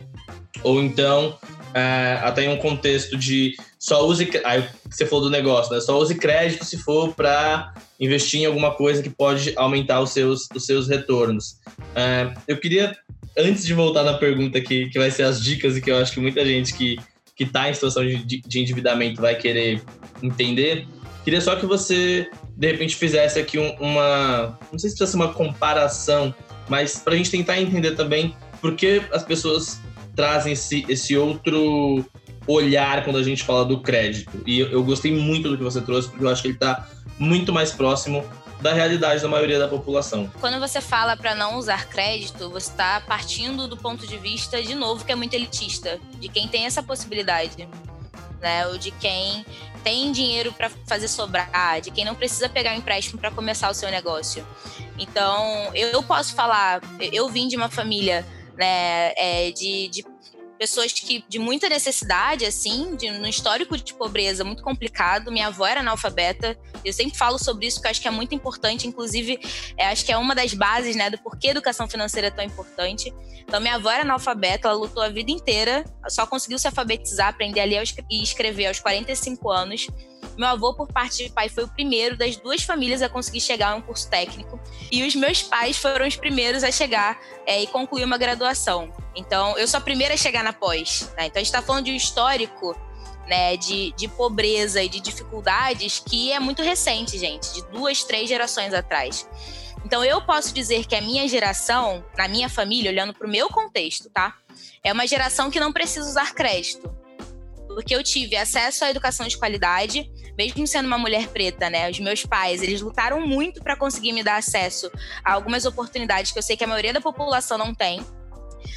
ou então é, até em um contexto de só use. Aí você falou do negócio, né? Só use crédito se for para investir em alguma coisa que pode aumentar os seus, os seus retornos. É, eu queria, antes de voltar na pergunta que, que vai ser as dicas, e que eu acho que muita gente que que está em situação de, de endividamento vai querer entender. Queria só que você, de repente, fizesse aqui um, uma. Não sei se precisa ser uma comparação, mas para a gente tentar entender também por que as pessoas trazem esse, esse outro olhar quando a gente fala do crédito. E eu, eu gostei muito do que você trouxe, porque eu acho que ele está muito mais próximo da realidade da maioria da população. Quando você fala para não usar crédito, você está partindo do ponto de vista, de novo, que é muito elitista, de quem tem essa possibilidade, né? Ou de quem tem dinheiro para fazer sobrar, de quem não precisa pegar um empréstimo para começar o seu negócio. Então, eu posso falar, eu vim de uma família né, é, de, de pessoas que de muita necessidade, assim, de, no histórico de pobreza muito complicado. Minha avó era analfabeta. Eu sempre falo sobre isso, porque acho que é muito importante. Inclusive, é, acho que é uma das bases, né, do porquê a educação financeira é tão importante. Então, minha avó era analfabeta, ela lutou a vida inteira, só conseguiu se alfabetizar, aprender a ler e escrever aos 45 anos. Meu avô, por parte de pai, foi o primeiro das duas famílias a conseguir chegar a um curso técnico. E os meus pais foram os primeiros a chegar é, e concluir uma graduação. Então, eu sou a primeira a chegar na pós. Né? Então, a gente está falando de um histórico né, de, de pobreza e de dificuldades que é muito recente, gente, de duas, três gerações atrás. Então, eu posso dizer que a minha geração, na minha família, olhando para o meu contexto, tá? É uma geração que não precisa usar crédito. Porque eu tive acesso à educação de qualidade, mesmo sendo uma mulher preta, né? Os meus pais, eles lutaram muito para conseguir me dar acesso a algumas oportunidades que eu sei que a maioria da população não tem.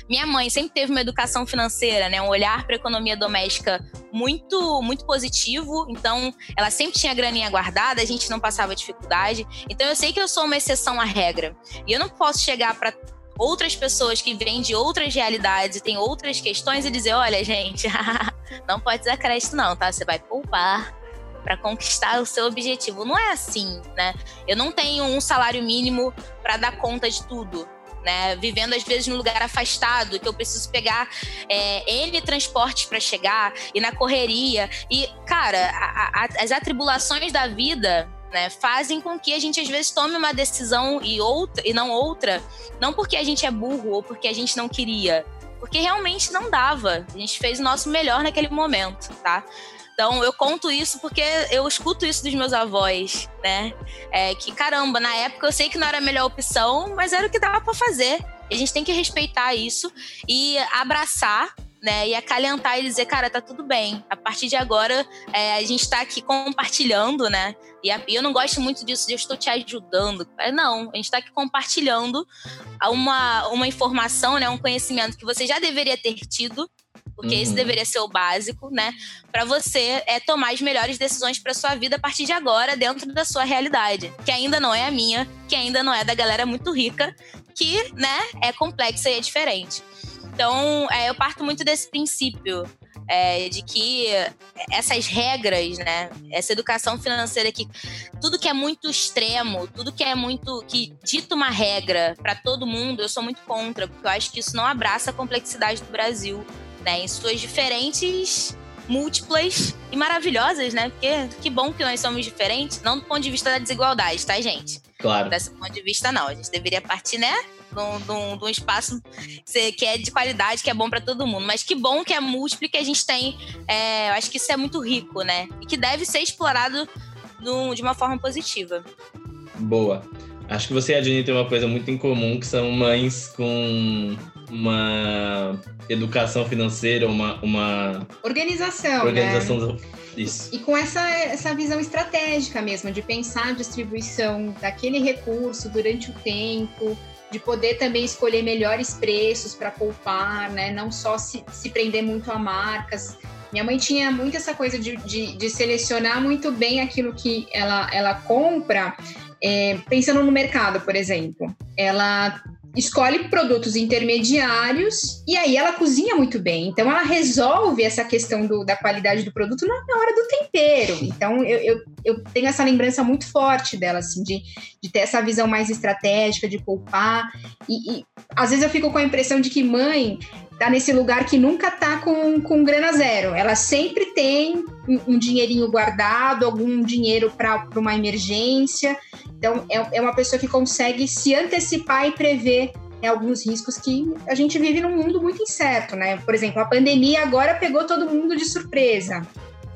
Minha mãe sempre teve uma educação financeira, né, um olhar para a economia doméstica muito muito positivo. Então, ela sempre tinha graninha guardada, a gente não passava dificuldade. Então, eu sei que eu sou uma exceção à regra. E eu não posso chegar para outras pessoas que vêm de outras realidades e têm outras questões e dizer, olha, gente, não pode usar crédito não, tá? Você vai poupar para conquistar o seu objetivo. Não é assim, né? Eu não tenho um salário mínimo para dar conta de tudo né? Vivendo às vezes num lugar afastado, que eu preciso pegar é, N transportes para chegar e na correria. E, cara, a, a, as atribulações da vida né, fazem com que a gente às vezes tome uma decisão e outra e não outra, não porque a gente é burro ou porque a gente não queria, porque realmente não dava. A gente fez o nosso melhor naquele momento, tá? Então eu conto isso porque eu escuto isso dos meus avós, né? É, que caramba, na época eu sei que não era a melhor opção, mas era o que dava para fazer. A gente tem que respeitar isso e abraçar né, e acalentar e dizer, cara, tá tudo bem. A partir de agora, é, a gente tá aqui compartilhando, né? E, a, e, eu não gosto muito disso de eu estou te ajudando. É, não, a gente tá aqui compartilhando uma, uma informação, né, um conhecimento que você já deveria ter tido, porque uhum. isso deveria ser o básico, né? Para você é tomar as melhores decisões para sua vida a partir de agora, dentro da sua realidade, que ainda não é a minha, que ainda não é da galera muito rica, que, né, é complexa e é diferente. Então, é, eu parto muito desse princípio. É, de que essas regras, né, essa educação financeira que tudo que é muito extremo, tudo que é muito que dita uma regra para todo mundo, eu sou muito contra, porque eu acho que isso não abraça a complexidade do Brasil né? Em suas diferentes múltiplas e maravilhosas, né? Porque que bom que nós somos diferentes, não do ponto de vista da desigualdade, tá, gente? Claro. Desse ponto de vista, não. A gente deveria partir, né? De um, de um espaço que é de qualidade, que é bom para todo mundo. Mas que bom que é múltiplo e que a gente tem. É, eu acho que isso é muito rico, né? E que deve ser explorado de uma forma positiva. Boa. Acho que você e a Jenny têm uma coisa muito em comum, que são mães com uma educação financeira, uma, uma organização, organização né? Isso. E com essa, essa visão estratégica mesmo, de pensar a distribuição daquele recurso durante o tempo, de poder também escolher melhores preços para poupar, né? Não só se, se prender muito a marcas. Minha mãe tinha muito essa coisa de, de, de selecionar muito bem aquilo que ela, ela compra é, pensando no mercado, por exemplo, ela escolhe produtos intermediários e aí ela cozinha muito bem. Então ela resolve essa questão do, da qualidade do produto na, na hora do tempero. Então eu, eu, eu, tenho essa lembrança muito forte dela, assim, de, de ter essa visão mais estratégica, de poupar. E, e às vezes eu fico com a impressão de que mãe tá nesse lugar que nunca tá com, com grana zero. Ela sempre tem um, um dinheirinho guardado, algum dinheiro para uma emergência. Então, é, é uma pessoa que consegue se antecipar e prever né, alguns riscos que a gente vive num mundo muito incerto, né? Por exemplo, a pandemia agora pegou todo mundo de surpresa.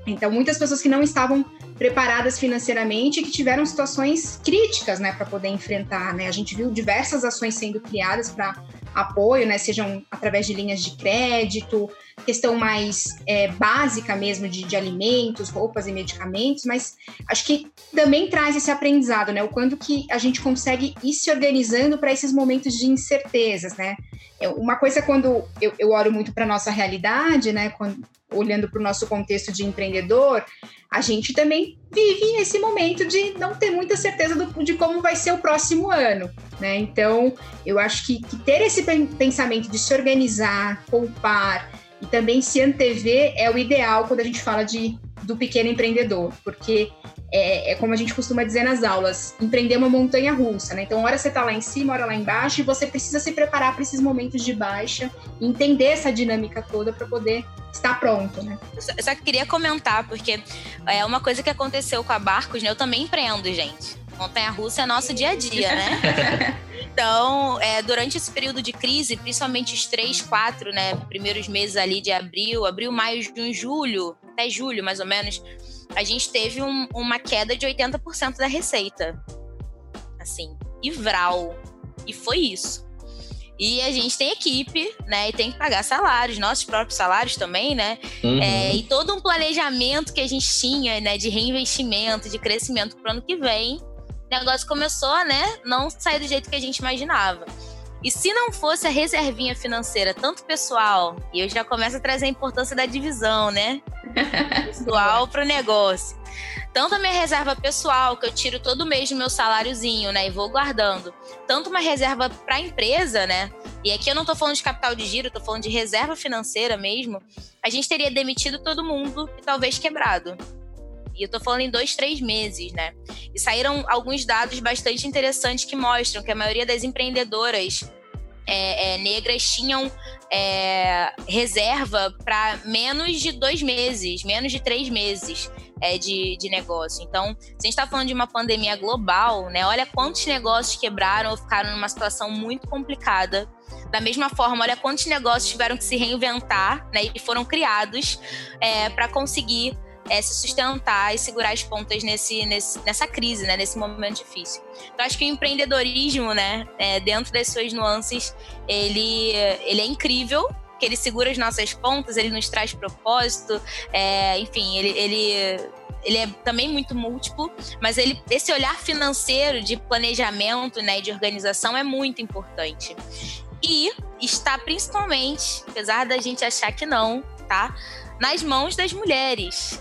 Então, muitas pessoas que não estavam preparadas financeiramente que tiveram situações críticas, né, para poder enfrentar, né? A gente viu diversas ações sendo criadas para apoio, né, sejam através de linhas de crédito, questão mais é, básica mesmo de, de, alimentos, roupas e medicamentos, mas acho que também traz esse aprendizado, né, o quanto que a gente consegue ir se organizando para esses momentos de incertezas, né. É, uma coisa quando eu, eu olho muito para nossa realidade, né, quando, olhando para o nosso contexto de empreendedor, a gente também vive esse momento de não ter muita certeza do, de como vai ser o próximo ano. Né? Então, eu acho que, que ter esse pensamento de se organizar, poupar e também se antever é o ideal quando a gente fala de, do pequeno empreendedor, porque é, é, como a gente costuma dizer nas aulas, empreender é uma montanha russa, né? Então, hora você está lá em cima, hora lá embaixo, e você precisa se preparar para esses momentos de baixa, entender essa dinâmica toda para poder estar pronto, né? Eu só queria comentar, porque é uma coisa que aconteceu com a Barcos, né? Eu também empreendo, gente. Montanha russa é nosso dia a dia, né? Então, é, durante esse período de crise, principalmente os três, quatro, né, primeiros meses ali de abril, abril, maio, junho, julho, até julho mais ou menos, a gente teve um, uma queda de 80% da receita. Assim, e vral. E foi isso. E a gente tem equipe, né? E tem que pagar salários, nossos próprios salários também, né? Uhum. É, e todo um planejamento que a gente tinha, né? De reinvestimento, de crescimento para o ano que vem. O negócio começou, né? Não sair do jeito que a gente imaginava. E se não fosse a reservinha financeira, tanto pessoal, e eu já começo a trazer a importância da divisão, né? Pessoal para o negócio. Tanto a minha reserva pessoal, que eu tiro todo mês do meu saláriozinho, né? E vou guardando. Tanto uma reserva para a empresa, né? E aqui eu não estou falando de capital de giro, estou falando de reserva financeira mesmo. A gente teria demitido todo mundo e talvez quebrado. E eu tô falando em dois, três meses, né? E saíram alguns dados bastante interessantes que mostram que a maioria das empreendedoras é, é, negras tinham é, reserva para menos de dois meses, menos de três meses é, de, de negócio. Então, se a gente está falando de uma pandemia global, né? Olha quantos negócios quebraram ou ficaram numa situação muito complicada. Da mesma forma, olha quantos negócios tiveram que se reinventar né, e foram criados é, para conseguir é, se sustentar e segurar as pontas nesse, nesse, nessa crise, né, nesse momento difícil. Então, acho que o empreendedorismo, né, é, dentro das suas nuances, ele, ele é incrível, que ele segura as nossas pontas, ele nos traz propósito, é, enfim, ele, ele ele é também muito múltiplo, mas ele, esse olhar financeiro de planejamento né, de organização é muito importante. E está principalmente, apesar da gente achar que não, tá? Nas mãos das mulheres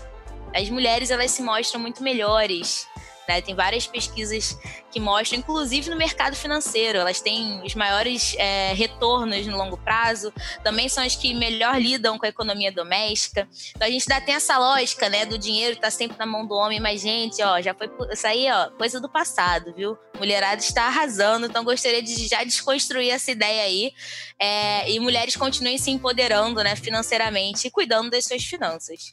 as mulheres elas se mostram muito melhores. Né? Tem várias pesquisas que mostram, inclusive no mercado financeiro, elas têm os maiores é, retornos no longo prazo, também são as que melhor lidam com a economia doméstica. Então a gente ainda tem essa lógica, né, do dinheiro estar tá sempre na mão do homem, mas gente, ó, já foi isso aí, ó, coisa do passado, viu? Mulherada está arrasando, então gostaria de já desconstruir essa ideia aí é, e mulheres continuem se empoderando, né, financeiramente e cuidando das suas finanças.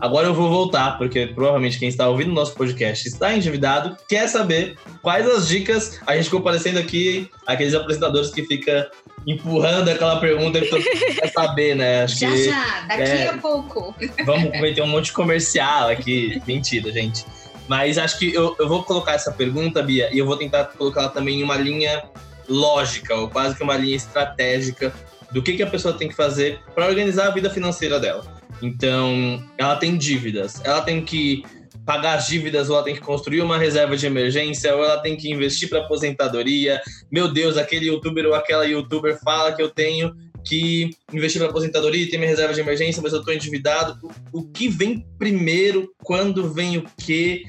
Agora eu vou voltar, porque provavelmente quem está ouvindo o nosso podcast está endividado, quer saber quais as dicas. A gente ficou parecendo aqui aqueles apresentadores que fica empurrando aquela pergunta que todo mundo quer saber, né? Acho já, que, já, daqui é, a pouco. Vamos cometer um monte de comercial aqui. Mentira, gente. Mas acho que eu, eu vou colocar essa pergunta, Bia, e eu vou tentar colocar ela também em uma linha lógica, ou quase que uma linha estratégica do que, que a pessoa tem que fazer para organizar a vida financeira dela. Então, ela tem dívidas, ela tem que pagar as dívidas, ou ela tem que construir uma reserva de emergência, ou ela tem que investir para aposentadoria. Meu Deus, aquele youtuber ou aquela youtuber fala que eu tenho que investir para aposentadoria e ter minha reserva de emergência, mas eu estou endividado. O, que vem primeiro? Quando vem o quê?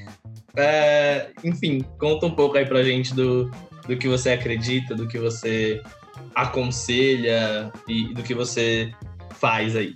É, enfim, conta um pouco aí pra gente do, do que você acredita, do que você aconselha e do que você faz aí.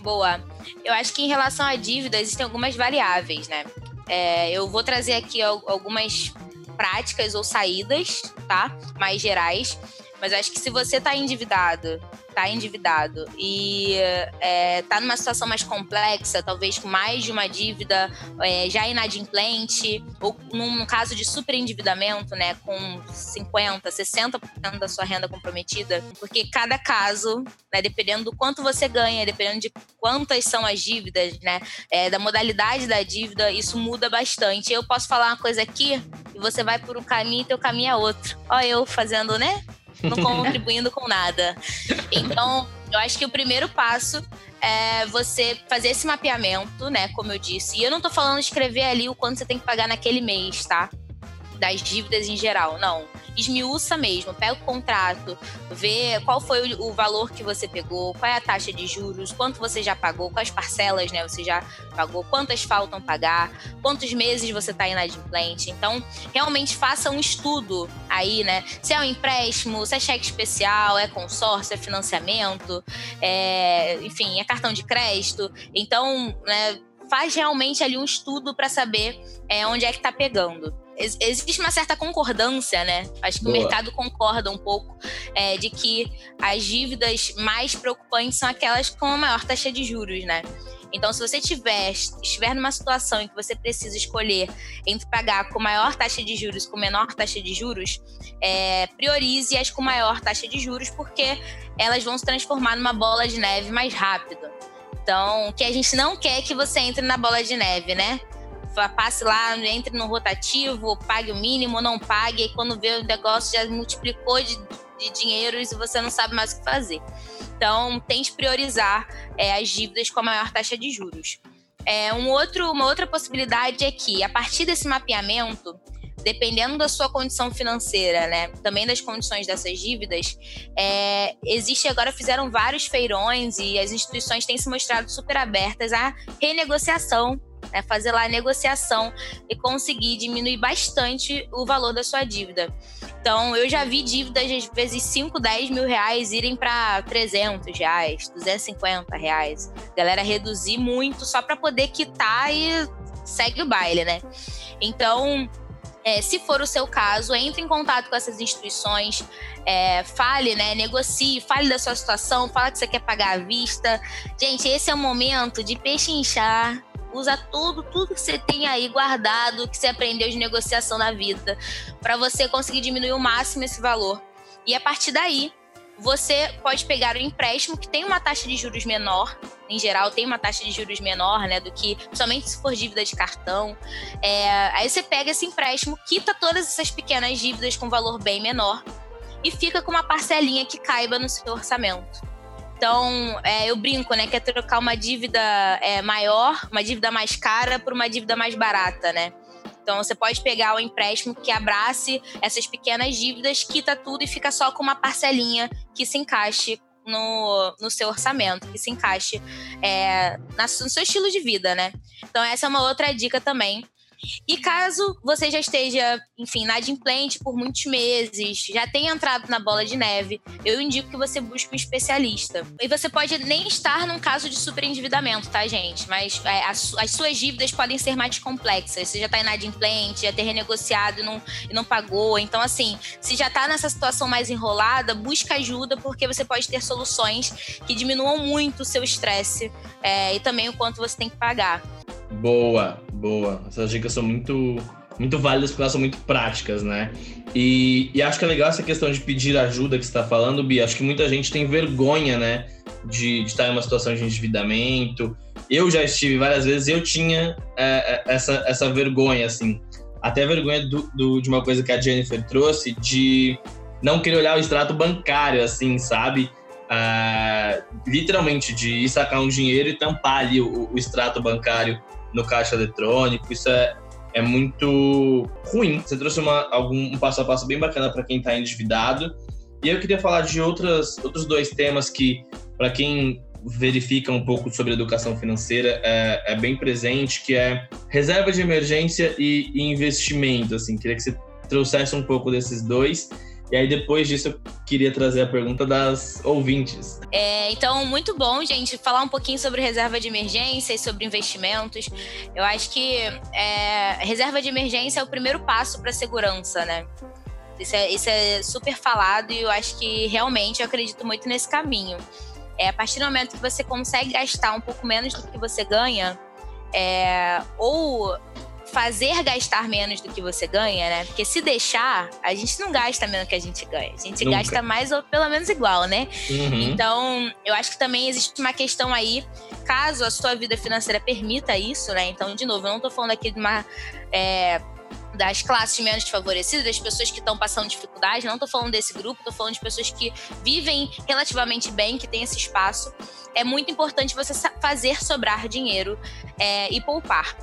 Boa. Eu acho que em relação à dívida, existem algumas variáveis, né? É, eu vou trazer aqui algumas práticas ou saídas, tá? Mais gerais. Mas acho que se você está endividado, está tá endividado e é, tá numa situação mais complexa, talvez com mais de uma dívida é, já inadimplente, ou num caso de superendividamento, né, com 50%, 60% da sua renda comprometida, porque cada caso, né, dependendo do quanto você ganha, dependendo de quantas são as dívidas, né, é, da modalidade da dívida, isso muda bastante. Eu posso falar uma coisa aqui e você vai por um caminho e teu caminho é outro. Olha eu fazendo, né? Não contribuindo com nada. Então, eu acho que o primeiro passo é você fazer esse mapeamento, né? Como eu disse. E eu não tô falando escrever ali o quanto você tem que pagar naquele mês, tá? Das dívidas em geral, não esmiuça mesmo, pega o contrato, vê qual foi o, valor que você pegou, qual é a taxa de juros, quanto você já pagou, quais parcelas, né, você já pagou, quantas faltam pagar, quantos meses você está inadimplente. Então, realmente faça um estudo aí, né? Se é um empréstimo, se é cheque especial, é consórcio, é financiamento, é, enfim, é cartão de crédito. Então, né, faz realmente ali um estudo para saber é, onde é que está pegando existe uma certa concordância, né? Acho que Boa. o mercado concorda um pouco é, de que as dívidas mais preocupantes são aquelas com a maior taxa de juros, né? Então, se você tiver, estiver numa situação em que você precisa escolher entre pagar com maior taxa de juros com menor taxa de juros, é, priorize as com maior taxa de juros, porque elas vão se transformar numa bola de neve mais rápido. Então, o que a gente não quer é que você entre na bola de neve, né? Passe lá, entre no rotativo, pague o mínimo, não pague, e quando vê o negócio já multiplicou de, de dinheiro e você não sabe mais o que fazer. Então, tente priorizar é, as dívidas com a maior taxa de juros. É, um outro, uma outra possibilidade é que, a partir desse mapeamento, dependendo da sua condição financeira, né, também das condições dessas dívidas, é, existe agora fizeram vários feirões e as instituições têm se mostrado super abertas à renegociação né, fazer lá a negociação e conseguir diminuir bastante o valor da sua dívida. Então, eu já vi dívidas, às vezes, 5, 10 mil reais irem para 300 reais, 250 reais. galera reduzir muito só para poder quitar e segue o baile, né? Então, é, se for o seu caso, entre em contato com essas instituições, é, fale, né, negocie, fale da sua situação, fala que você quer pagar à vista. Gente, esse é o momento de pechinchar, usa tudo, tudo que você tem aí guardado, que você aprendeu de negociação na vida, para você conseguir diminuir o máximo esse valor. E a partir daí, você pode pegar um empréstimo que tem uma taxa de juros menor, em geral tem uma taxa de juros menor, né, do que somente se for dívida de cartão. É, aí você pega esse empréstimo, quita todas essas pequenas dívidas com valor bem menor e fica com uma parcelinha que caiba no seu orçamento. Então, é, eu brinco, né? Que é trocar uma dívida é, maior, uma dívida mais cara, por uma dívida mais barata, né? Então, você pode pegar o empréstimo que abrace essas pequenas dívidas, quita tudo e fica só com uma parcelinha que se encaixe no, no seu orçamento, que se encaixe é, no seu estilo de vida, né? Então, essa é uma outra dica também e caso você já esteja, enfim, inadimplente por muitos meses, já tenha entrado na bola de neve, eu indico que você busque um especialista. E você pode nem estar num caso de superendividamento, tá, gente? Mas é, as, as, suas dívidas podem ser mais complexas. Você já está inadimplente, já ter renegociado e não, e não pagou. Então, assim, se já está nessa situação mais enrolada, busca ajuda, porque você pode ter soluções que diminuam muito o seu estresse é, e também o quanto você tem que pagar. Boa, boa. Essas dicas são muito, muito válidas porque elas são muito práticas, né? E, e acho que é legal essa questão de pedir ajuda que você está falando, Bia. Acho que muita gente tem vergonha, né? De, de estar em uma situação de endividamento. Eu já estive várias vezes e eu tinha é, é, essa, essa vergonha, assim. Até vergonha do, do, de uma coisa que a Jennifer trouxe, de não querer olhar o extrato bancário, assim, sabe? Uh, literalmente de ir sacar um dinheiro e tampar ali o, o extrato bancário no caixa eletrônico. Isso é, é muito ruim. Você trouxe uma, algum, um passo a passo bem bacana para quem está endividado. E eu queria falar de outras, outros dois temas que, para quem verifica um pouco sobre educação financeira, é, é, bem presente, que é reserva de emergência e, e investimento. Assim, queria que você trouxesse um pouco desses dois e aí, depois disso, eu queria trazer a pergunta das ouvintes. É, então, muito bom, gente, falar um pouquinho sobre reserva de emergência e sobre investimentos. Eu acho que é, reserva de emergência é o primeiro passo para a segurança, né? Isso é, isso é super falado e eu acho que realmente eu acredito muito nesse caminho. É, a partir do momento que você consegue gastar um pouco menos do que você ganha, é, ou fazer gastar menos do que você ganha, né? Porque se deixar, a gente não gasta menos do que a gente ganha. A gente Nunca. gasta mais ou pelo menos igual, né? Uhum. Então, eu acho que também existe uma questão aí, caso a sua vida financeira permita isso, né? Então, de novo, eu não tô falando aqui de uma. É, das classes menos favorecidas, das pessoas que estão passando dificuldade. Não estou falando desse grupo, estou falando de pessoas que vivem relativamente bem, que têm esse espaço. É muito importante você fazer sobrar dinheiro é, e poupar.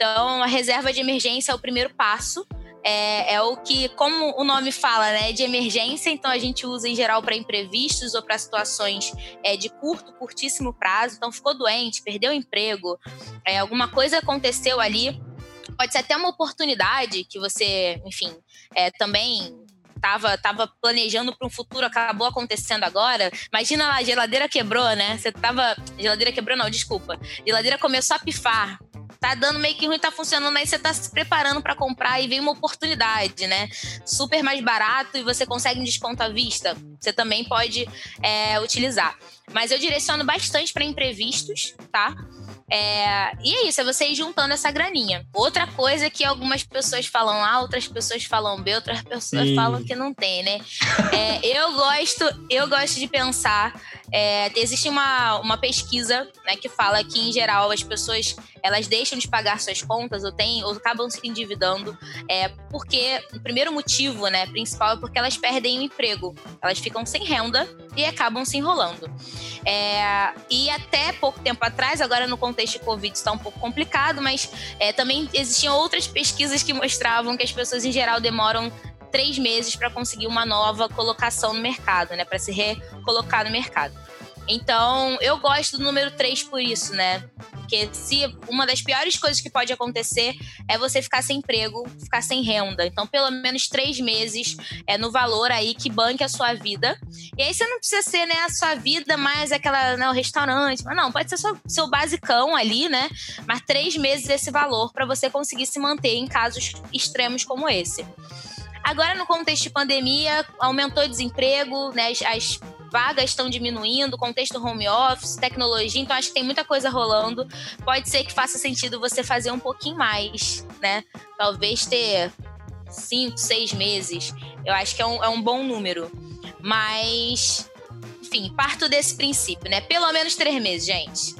Então, a reserva de emergência é o primeiro passo. É, é, o que, como o nome fala, né, de emergência, então a gente usa em geral para imprevistos ou para situações é, de curto, curtíssimo prazo. Então, ficou doente, perdeu o emprego, é, alguma coisa aconteceu ali. Pode ser até uma oportunidade que você, enfim, é, também tava, tava planejando para um futuro, acabou acontecendo agora. Imagina lá, a geladeira quebrou, né? Você tava. Geladeira quebrou, não, desculpa. Geladeira começou a pifar tá dando meio que ruim, tá funcionando, aí você tá se preparando para comprar e vem uma oportunidade, né? Super mais barato e você consegue um desconto à vista. Você também pode é, utilizar. Mas eu direciono bastante para imprevistos, tá? É, e é isso, é você ir juntando essa graninha. Outra coisa que algumas pessoas falam A, outras pessoas falam B, outras pessoas Sim. falam que não tem, né? É, eu gosto, eu gosto de pensar. É, existe uma, uma pesquisa né, que fala que, em geral, as pessoas elas deixam de pagar suas contas ou, tem, ou acabam se endividando é, porque o primeiro motivo né, principal é porque elas perdem o emprego. Elas ficam sem renda e acabam se enrolando. É, e até pouco tempo atrás, agora no contexto de Covid está um pouco complicado, mas é, também existiam outras pesquisas que mostravam que as pessoas em geral demoram três meses para conseguir uma nova colocação no mercado, né? Para se recolocar no mercado. Então, eu gosto do número 3 por isso, né? Porque se uma das piores coisas que pode acontecer é você ficar sem emprego, ficar sem renda. Então, pelo menos três meses é no valor aí que banque a sua vida. E aí você não precisa ser, né, a sua vida mais aquela, né, o restaurante. Mas não, pode ser só seu basicão ali, né? Mas três meses esse valor para você conseguir se manter em casos extremos como esse. Agora, no contexto de pandemia, aumentou o desemprego, né? As, as vagas estão diminuindo, contexto home office, tecnologia, então acho que tem muita coisa rolando. Pode ser que faça sentido você fazer um pouquinho mais, né? Talvez ter cinco, seis meses. Eu acho que é um, é um bom número. Mas, enfim, parto desse princípio, né? Pelo menos três meses, gente.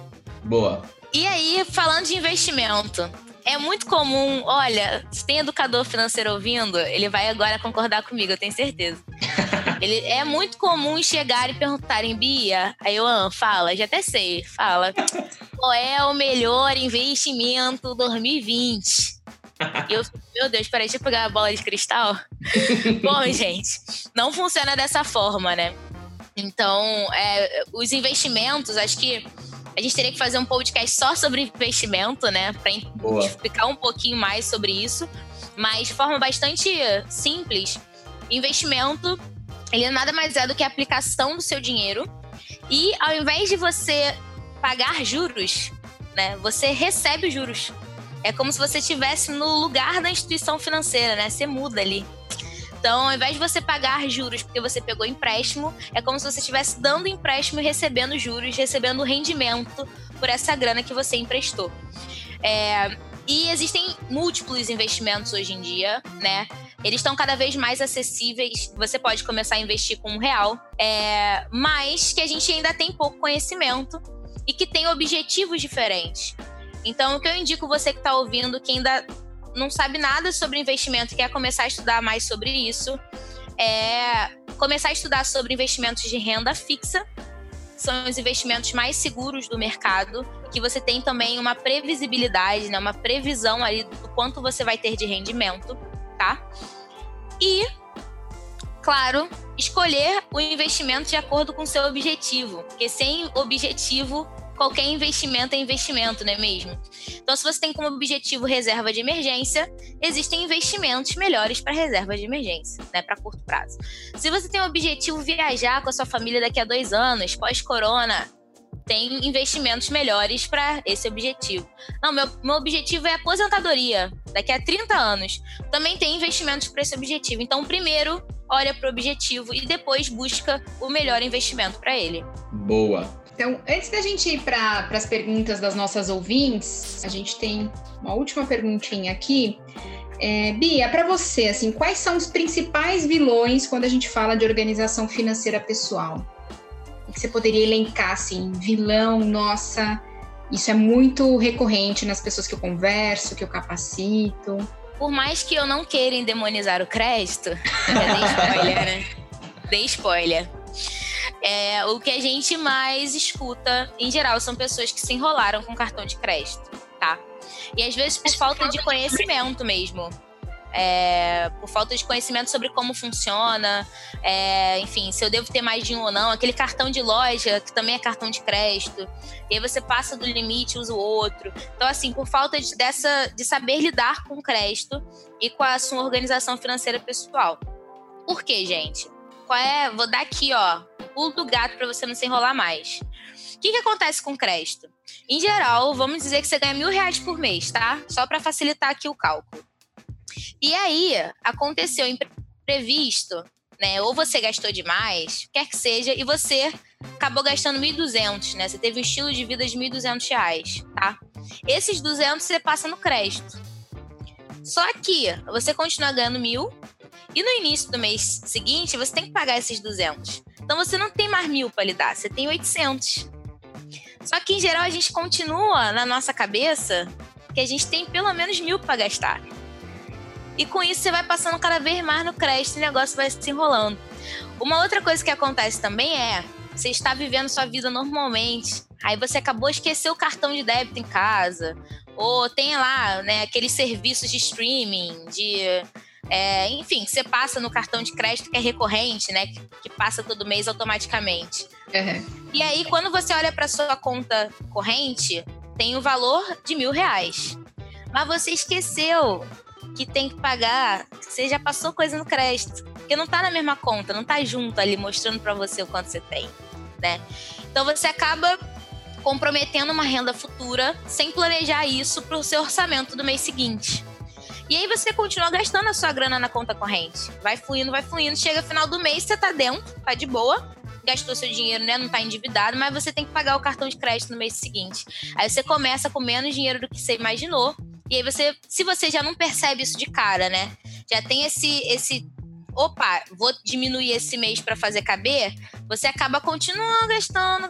Boa. E aí, falando de investimento, é muito comum, olha, se tem educador financeiro ouvindo, ele vai agora concordar comigo, eu tenho certeza. ele é muito comum chegar e perguntarem, Bia, aí eu, ah, fala, já até sei, fala. Qual é o melhor investimento 2020? eu, meu Deus, peraí, deixa eu pegar a bola de cristal. Bom, gente, não funciona dessa forma, né? Então, é, os investimentos, acho que a gente teria que fazer um podcast só sobre investimento, né? Para explicar um pouquinho mais sobre isso. Mas de forma bastante simples, investimento, ele nada mais é do que a aplicação do seu dinheiro. E ao invés de você pagar juros, né? Você recebe juros. É como se você estivesse no lugar da instituição financeira, né? Você muda ali. Então, ao invés de você pagar juros porque você pegou empréstimo, é como se você estivesse dando empréstimo e recebendo juros, recebendo rendimento por essa grana que você emprestou. É, e existem múltiplos investimentos hoje em dia, né? Eles estão cada vez mais acessíveis. Você pode começar a investir com um real, é, mas que a gente ainda tem pouco conhecimento e que tem objetivos diferentes. Então, o que eu indico você que está ouvindo, que ainda não sabe nada sobre investimento quer começar a estudar mais sobre isso, é começar a estudar sobre investimentos de renda fixa. São os investimentos mais seguros do mercado, que você tem também uma previsibilidade, né, uma previsão ali do quanto você vai ter de rendimento, tá? E, claro, escolher o investimento de acordo com o seu objetivo, porque sem objetivo qualquer investimento é investimento, não é mesmo? Então, se você tem como objetivo reserva de emergência, existem investimentos melhores para reserva de emergência, né, para curto prazo. Se você tem o objetivo viajar com a sua família daqui a dois anos, pós-corona, tem investimentos melhores para esse objetivo. Não, meu, meu objetivo é aposentadoria daqui a 30 anos. Também tem investimentos para esse objetivo. Então, primeiro, olha para o objetivo e depois busca o melhor investimento para ele. Boa. Então, antes da gente ir para as perguntas das nossas ouvintes, a gente tem uma última perguntinha aqui. É, Bia, para você, assim, quais são os principais vilões quando a gente fala de organização financeira pessoal? O que você poderia elencar, assim, vilão, nossa, isso é muito recorrente nas pessoas que eu converso, que eu capacito. Por mais que eu não queira endemonizar o crédito, dei spoiler, né? Dei spoiler. É, o que a gente mais escuta, em geral, são pessoas que se enrolaram com cartão de crédito, tá? E às vezes por falta de conhecimento mesmo. É, por falta de conhecimento sobre como funciona, é, enfim, se eu devo ter mais de um ou não, aquele cartão de loja, que também é cartão de crédito, e aí você passa do limite, usa o outro. Então, assim, por falta de, dessa, de saber lidar com o crédito e com a sua organização financeira pessoal. Por quê, gente? Qual é? Vou dar aqui, ó, pulo do gato para você não se enrolar mais. O que, que acontece com crédito? Em geral, vamos dizer que você ganha mil reais por mês, tá? Só para facilitar aqui o cálculo. E aí, aconteceu imprevisto, né? Ou você gastou demais, quer que seja, e você acabou gastando 1.200, né? Você teve um estilo de vida de 1.200 reais, tá? Esses 200 você passa no crédito. Só que você continua ganhando mil e no início do mês seguinte você tem que pagar esses 200. Então você não tem mais mil para lidar, você tem 800. Só que em geral a gente continua na nossa cabeça que a gente tem pelo menos mil para gastar. E com isso você vai passando cada vez mais no crédito e o negócio vai se enrolando. Uma outra coisa que acontece também é você está vivendo sua vida normalmente, aí você acabou esquecer o cartão de débito em casa, ou tem lá né, aqueles serviços de streaming, de é, enfim, você passa no cartão de crédito que é recorrente, né? Que, que passa todo mês automaticamente. Uhum. E aí, quando você olha para sua conta corrente, tem o valor de mil reais. Mas você esqueceu que tem que pagar, você já passou coisa no crédito. Porque não tá na mesma conta, não tá junto ali mostrando para você o quanto você tem, né? Então você acaba comprometendo uma renda futura sem planejar isso para o seu orçamento do mês seguinte. E aí você continua gastando a sua grana na conta corrente. Vai fluindo, vai fluindo. Chega final do mês, você tá dentro, tá de boa. Gastou seu dinheiro, né? Não tá endividado, mas você tem que pagar o cartão de crédito no mês seguinte. Aí você começa com menos dinheiro do que você imaginou. E aí você, se você já não percebe isso de cara, né? Já tem esse esse opa, vou diminuir esse mês para fazer caber, você acaba continuando gastando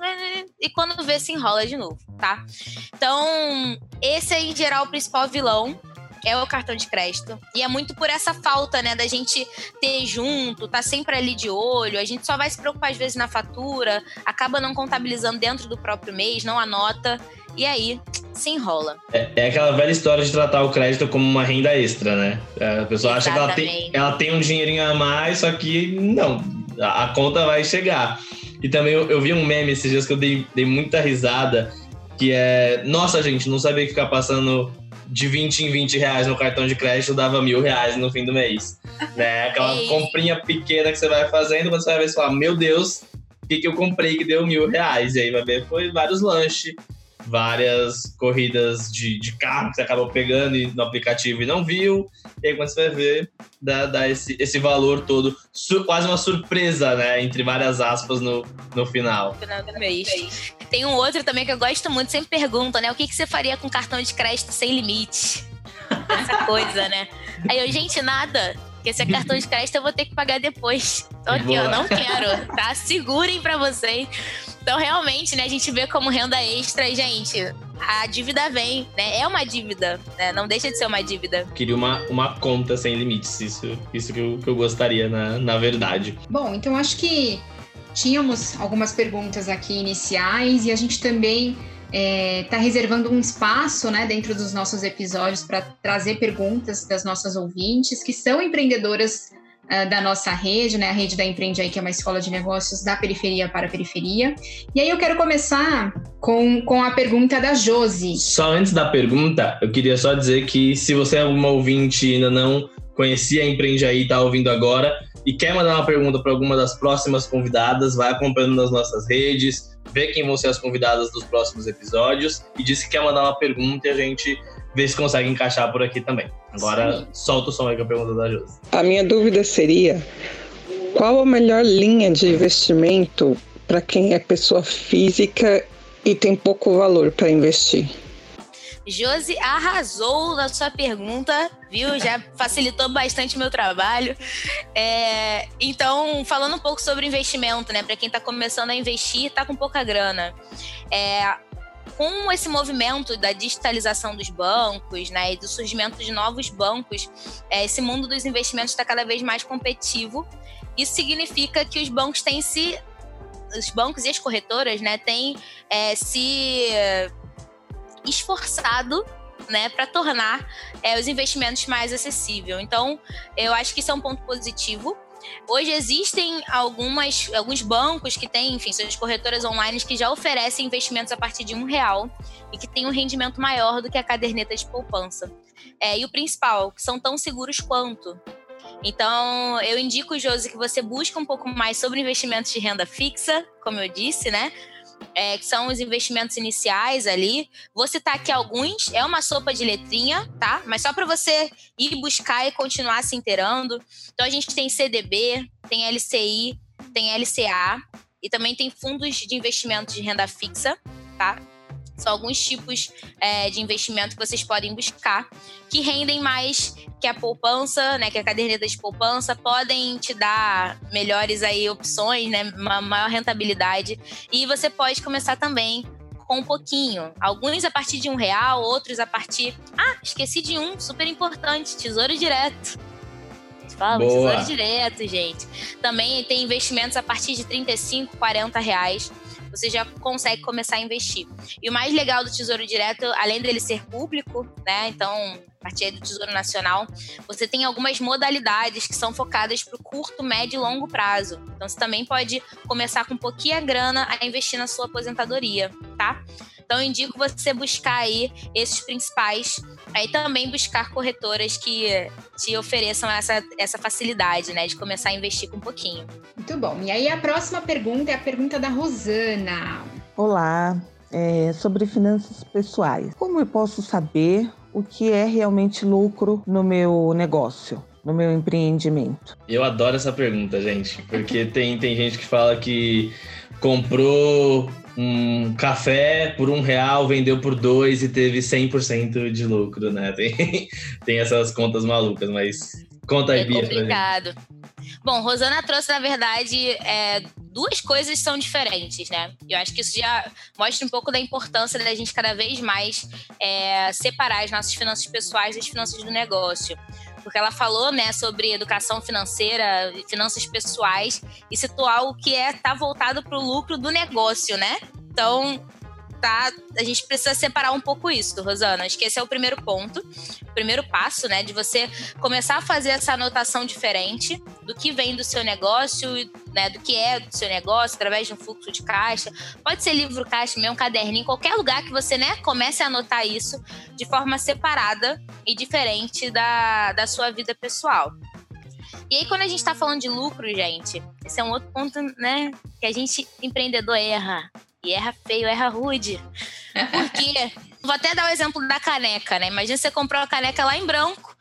e quando vê se enrola de novo, tá? Então, esse é em geral o principal vilão é o cartão de crédito. E é muito por essa falta, né, da gente ter junto, tá sempre ali de olho. A gente só vai se preocupar às vezes na fatura, acaba não contabilizando dentro do próprio mês, não anota. E aí, se enrola. É, é aquela velha história de tratar o crédito como uma renda extra, né? A pessoa Exatamente. acha que ela tem, ela tem um dinheirinho a mais, só que não, a, a conta vai chegar. E também eu, eu, vi um meme esses dias que eu dei, dei muita risada, que é, nossa gente, não sabia ficar passando de 20 em 20 reais no cartão de crédito dava mil reais no fim do mês. Né? Aquela Ei. comprinha pequena que você vai fazendo, você vai ver e fala, meu Deus, o que, que eu comprei que deu mil reais? E aí vai ver, foi vários lanches, várias corridas de, de carro que você acabou pegando no aplicativo e não viu. E aí quando você vai ver, dá, dá esse, esse valor todo, su, quase uma surpresa, né? Entre várias aspas no, no final. final do mês. Tem um outro também que eu gosto muito, sempre pergunta, né? O que, que você faria com cartão de crédito sem limite? Essa coisa, né? Aí eu, gente, nada. Porque esse é cartão de crédito eu vou ter que pagar depois. Então aqui, eu não quero, tá? Segurem para vocês. Então, realmente, né, a gente vê como renda extra e, gente, a dívida vem, né? É uma dívida, né? Não deixa de ser uma dívida. Queria uma, uma conta sem limites, isso, isso que, eu, que eu gostaria, na, na verdade. Bom, então acho que tínhamos algumas perguntas aqui iniciais e a gente também está é, tá reservando um espaço né, dentro dos nossos episódios para trazer perguntas das nossas ouvintes que são empreendedoras da nossa rede, né, a rede da Empreende aí, que é uma escola de negócios da periferia para a periferia. E aí eu quero começar com, com a pergunta da Josi. Só antes da pergunta, eu queria só dizer que se você é uma ouvinte e ainda não conhecia a Empreende aí, está ouvindo agora, e quer mandar uma pergunta para alguma das próximas convidadas, vai acompanhando nas nossas redes, vê quem vão ser as convidadas dos próximos episódios e disse que quer mandar uma pergunta e a gente vê se consegue encaixar por aqui também. Agora, Sim. solta o som aí com a pergunta da Josi. A minha dúvida seria: qual a melhor linha de investimento para quem é pessoa física e tem pouco valor para investir? Josi arrasou na sua pergunta, viu? Já facilitou bastante meu trabalho. É, então, falando um pouco sobre investimento, né? Para quem está começando a investir, está com pouca grana. É, com esse movimento da digitalização dos bancos, né, e do surgimento de novos bancos, é, esse mundo dos investimentos está cada vez mais competitivo. Isso significa que os bancos têm se, os bancos e as corretoras, né, têm é, se esforçado né, para tornar é, os investimentos mais acessíveis. Então, eu acho que isso é um ponto positivo. Hoje existem algumas, alguns bancos que têm, enfim, suas corretoras online que já oferecem investimentos a partir de um real e que têm um rendimento maior do que a caderneta de poupança. É, e o principal, que são tão seguros quanto. Então, eu indico, Josi, que você busque um pouco mais sobre investimentos de renda fixa, como eu disse, né? É, que são os investimentos iniciais ali. Vou citar aqui alguns, é uma sopa de letrinha, tá? Mas só para você ir buscar e continuar se inteirando. Então a gente tem CDB, tem LCI, tem LCA e também tem fundos de investimento de renda fixa, tá? São alguns tipos é, de investimento que vocês podem buscar que rendem mais que a poupança, né, que a caderneta de poupança podem te dar melhores aí opções, né, uma maior rentabilidade. E você pode começar também com um pouquinho. Alguns a partir de um real, outros a partir. Ah, esqueci de um, super importante, tesouro direto. Fala, tesouro direto, gente. Também tem investimentos a partir de 35, 40 reais você já consegue começar a investir. E o mais legal do Tesouro Direto, além dele ser público, né? Então, partir do Tesouro Nacional, você tem algumas modalidades que são focadas para o curto, médio e longo prazo. Então, você também pode começar com pouquinha grana a investir na sua aposentadoria, tá? Então, eu indico você buscar aí esses principais. Aí também buscar corretoras que te ofereçam essa, essa facilidade, né? De começar a investir com um pouquinho. Muito bom. E aí a próxima pergunta é a pergunta da Rosana. Olá, é sobre finanças pessoais. Como eu posso saber o que é realmente lucro no meu negócio? no meu empreendimento? Eu adoro essa pergunta, gente, porque tem, tem gente que fala que comprou um café por um real, vendeu por dois e teve 100% de lucro, né? Tem, tem essas contas malucas, mas conta aí, é Bia. complicado. Bom, Rosana trouxe, na verdade, é, duas coisas são diferentes, né? Eu acho que isso já mostra um pouco da importância da gente cada vez mais é, separar as nossas finanças pessoais das finanças do negócio porque ela falou, né, sobre educação financeira, finanças pessoais e citou algo que é tá voltado para o lucro do negócio, né? Então, tá, a gente precisa separar um pouco isso, Rosana. Acho que esse é o primeiro ponto, o primeiro passo, né, de você começar a fazer essa anotação diferente do que vem do seu negócio, né, do que é do seu negócio, através de um fluxo de caixa. Pode ser livro caixa, mesmo caderninho, qualquer lugar que você, né, comece a anotar isso de forma separada e diferente da, da sua vida pessoal. E aí, quando a gente está falando de lucro, gente, esse é um outro ponto, né, que a gente, empreendedor, erra. E erra feio, erra rude. Porque, vou até dar o exemplo da caneca, né? Imagina você comprou a caneca lá em branco,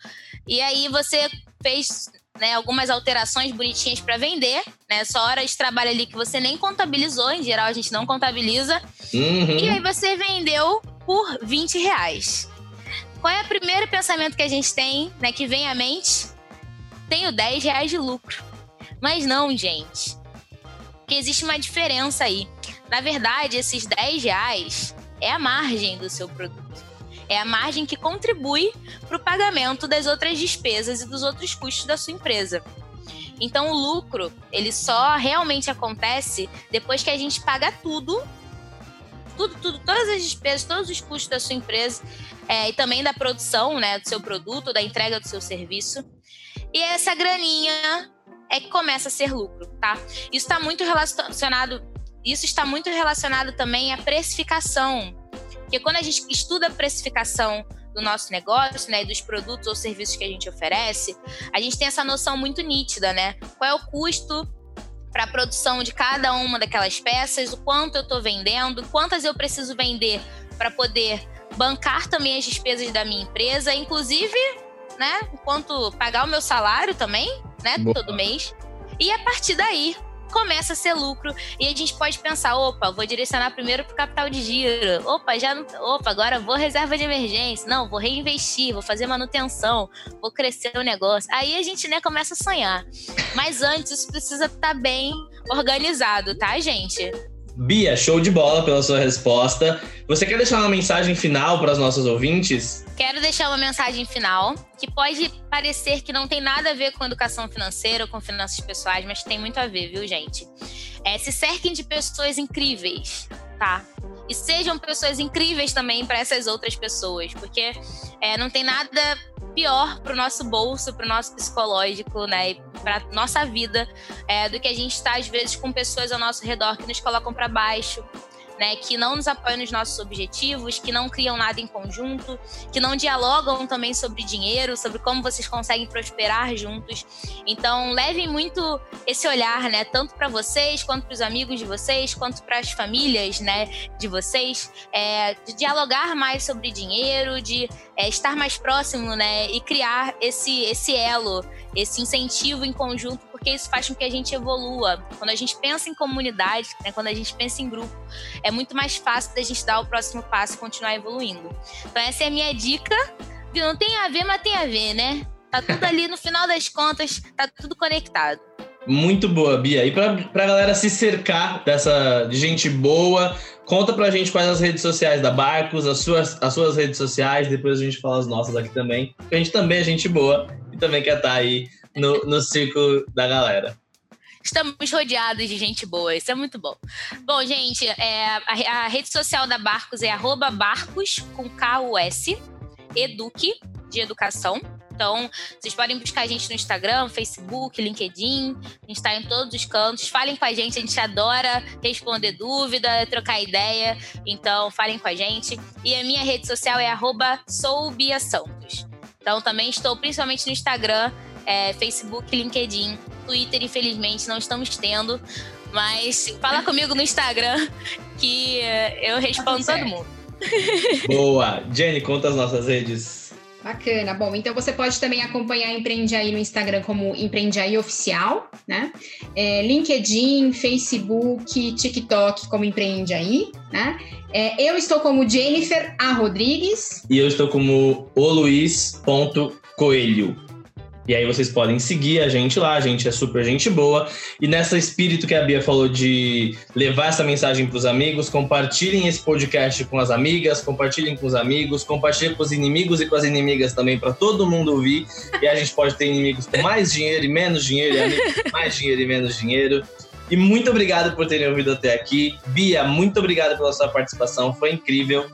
e aí você fez né, algumas alterações bonitinhas para vender, né? Só horas de trabalho ali que você nem contabilizou, em geral a gente não contabiliza. Uhum. E aí você vendeu por 20 reais. Qual é o primeiro pensamento que a gente tem, né, que vem à mente? Tenho 10 reais de lucro. Mas não, gente. Porque existe uma diferença aí. Na verdade, esses 10 reais é a margem do seu produto. É a margem que contribui para o pagamento das outras despesas e dos outros custos da sua empresa. Então, o lucro, ele só realmente acontece depois que a gente paga tudo, tudo, tudo, todas as despesas, todos os custos da sua empresa é, e também da produção, né, do seu produto, da entrega do seu serviço. E essa graninha é que começa a ser lucro, tá? Isso está muito relacionado isso está muito relacionado também à precificação. Porque quando a gente estuda a precificação do nosso negócio, né, dos produtos ou serviços que a gente oferece, a gente tem essa noção muito nítida, né? Qual é o custo para a produção de cada uma daquelas peças, o quanto eu estou vendendo, quantas eu preciso vender para poder bancar também as despesas da minha empresa, inclusive, né, enquanto pagar o meu salário também, né, Boa. todo mês. E a partir daí, começa a ser lucro e a gente pode pensar, opa, vou direcionar primeiro para o capital de giro, opa, já não, opa, agora vou reserva de emergência, não, vou reinvestir, vou fazer manutenção, vou crescer o negócio. Aí a gente né, começa a sonhar. Mas antes isso precisa estar tá bem organizado, tá, gente? Bia, show de bola pela sua resposta. Você quer deixar uma mensagem final para os nossos ouvintes? Quero deixar uma mensagem final que pode parecer que não tem nada a ver com educação financeira ou com finanças pessoais, mas tem muito a ver, viu, gente? É, se cerquem de pessoas incríveis, tá? E sejam pessoas incríveis também para essas outras pessoas, porque é, não tem nada pior para o nosso bolso, para o nosso psicológico, né, para nossa vida, é, do que a gente estar tá, às vezes com pessoas ao nosso redor que nos colocam para baixo, né, que não nos apoiam nos nossos objetivos, que não criam nada em conjunto, que não dialogam também sobre dinheiro, sobre como vocês conseguem prosperar juntos. Então, levem muito esse olhar, né, tanto para vocês, quanto para os amigos de vocês, quanto para as famílias, né, de vocês, é, de dialogar mais sobre dinheiro, de é, estar mais próximo, né, e criar esse esse elo, esse incentivo em conjunto porque isso faz com que a gente evolua. Quando a gente pensa em comunidade, né, quando a gente pensa em grupo, é muito mais fácil da gente dar o próximo passo e continuar evoluindo. Então essa é a minha dica. Não tem a ver, mas tem a ver, né? Tá tudo ali no final das contas, tá tudo conectado. Muito boa, Bia. E pra, pra galera se cercar dessa de gente boa, conta pra gente quais as redes sociais da Barcos, as suas, as suas redes sociais, depois a gente fala as nossas aqui também. A gente também é gente boa e também quer estar tá aí no, no ciclo da galera. Estamos rodeados de gente boa, isso é muito bom. Bom, gente, é, a, a, rede social da Barcos é barcos com K-U-S, Eduque, de educação. Então, vocês podem buscar a gente no Instagram, Facebook, LinkedIn. A gente está em todos os cantos. Falem com a gente, a gente adora responder dúvida, trocar ideia. Então, falem com a gente. E a minha rede social é @soubiasantos. Então, também estou principalmente no Instagram é, Facebook, LinkedIn, Twitter, infelizmente, não estamos tendo. Mas fala comigo no Instagram que eu respondo todo mundo. Boa! Jenny, conta as nossas redes. Bacana. Bom, então você pode também acompanhar Empreende Aí no Instagram como Empreende Aí Oficial, né? É, LinkedIn, Facebook, TikTok como Empreende Aí, né? É, eu estou como Jennifer A. Rodrigues. E eu estou como oluiz.coelho. E aí vocês podem seguir a gente lá, a gente é super gente boa. E nessa espírito que a Bia falou de levar essa mensagem para os amigos, compartilhem esse podcast com as amigas, compartilhem com os amigos, compartilhem com os inimigos e com as inimigas também para todo mundo ouvir. E a gente pode ter inimigos com mais dinheiro e menos dinheiro, e amigos com mais dinheiro e menos dinheiro. E muito obrigado por terem ouvido até aqui. Bia, muito obrigado pela sua participação, foi incrível.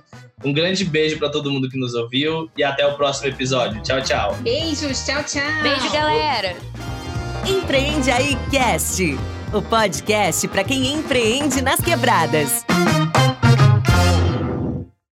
Um grande beijo para todo mundo que nos ouviu e até o próximo episódio. Tchau, tchau. Beijos, tchau, tchau. Beijo, galera. Empreende aí Cast, o podcast para quem empreende nas quebradas.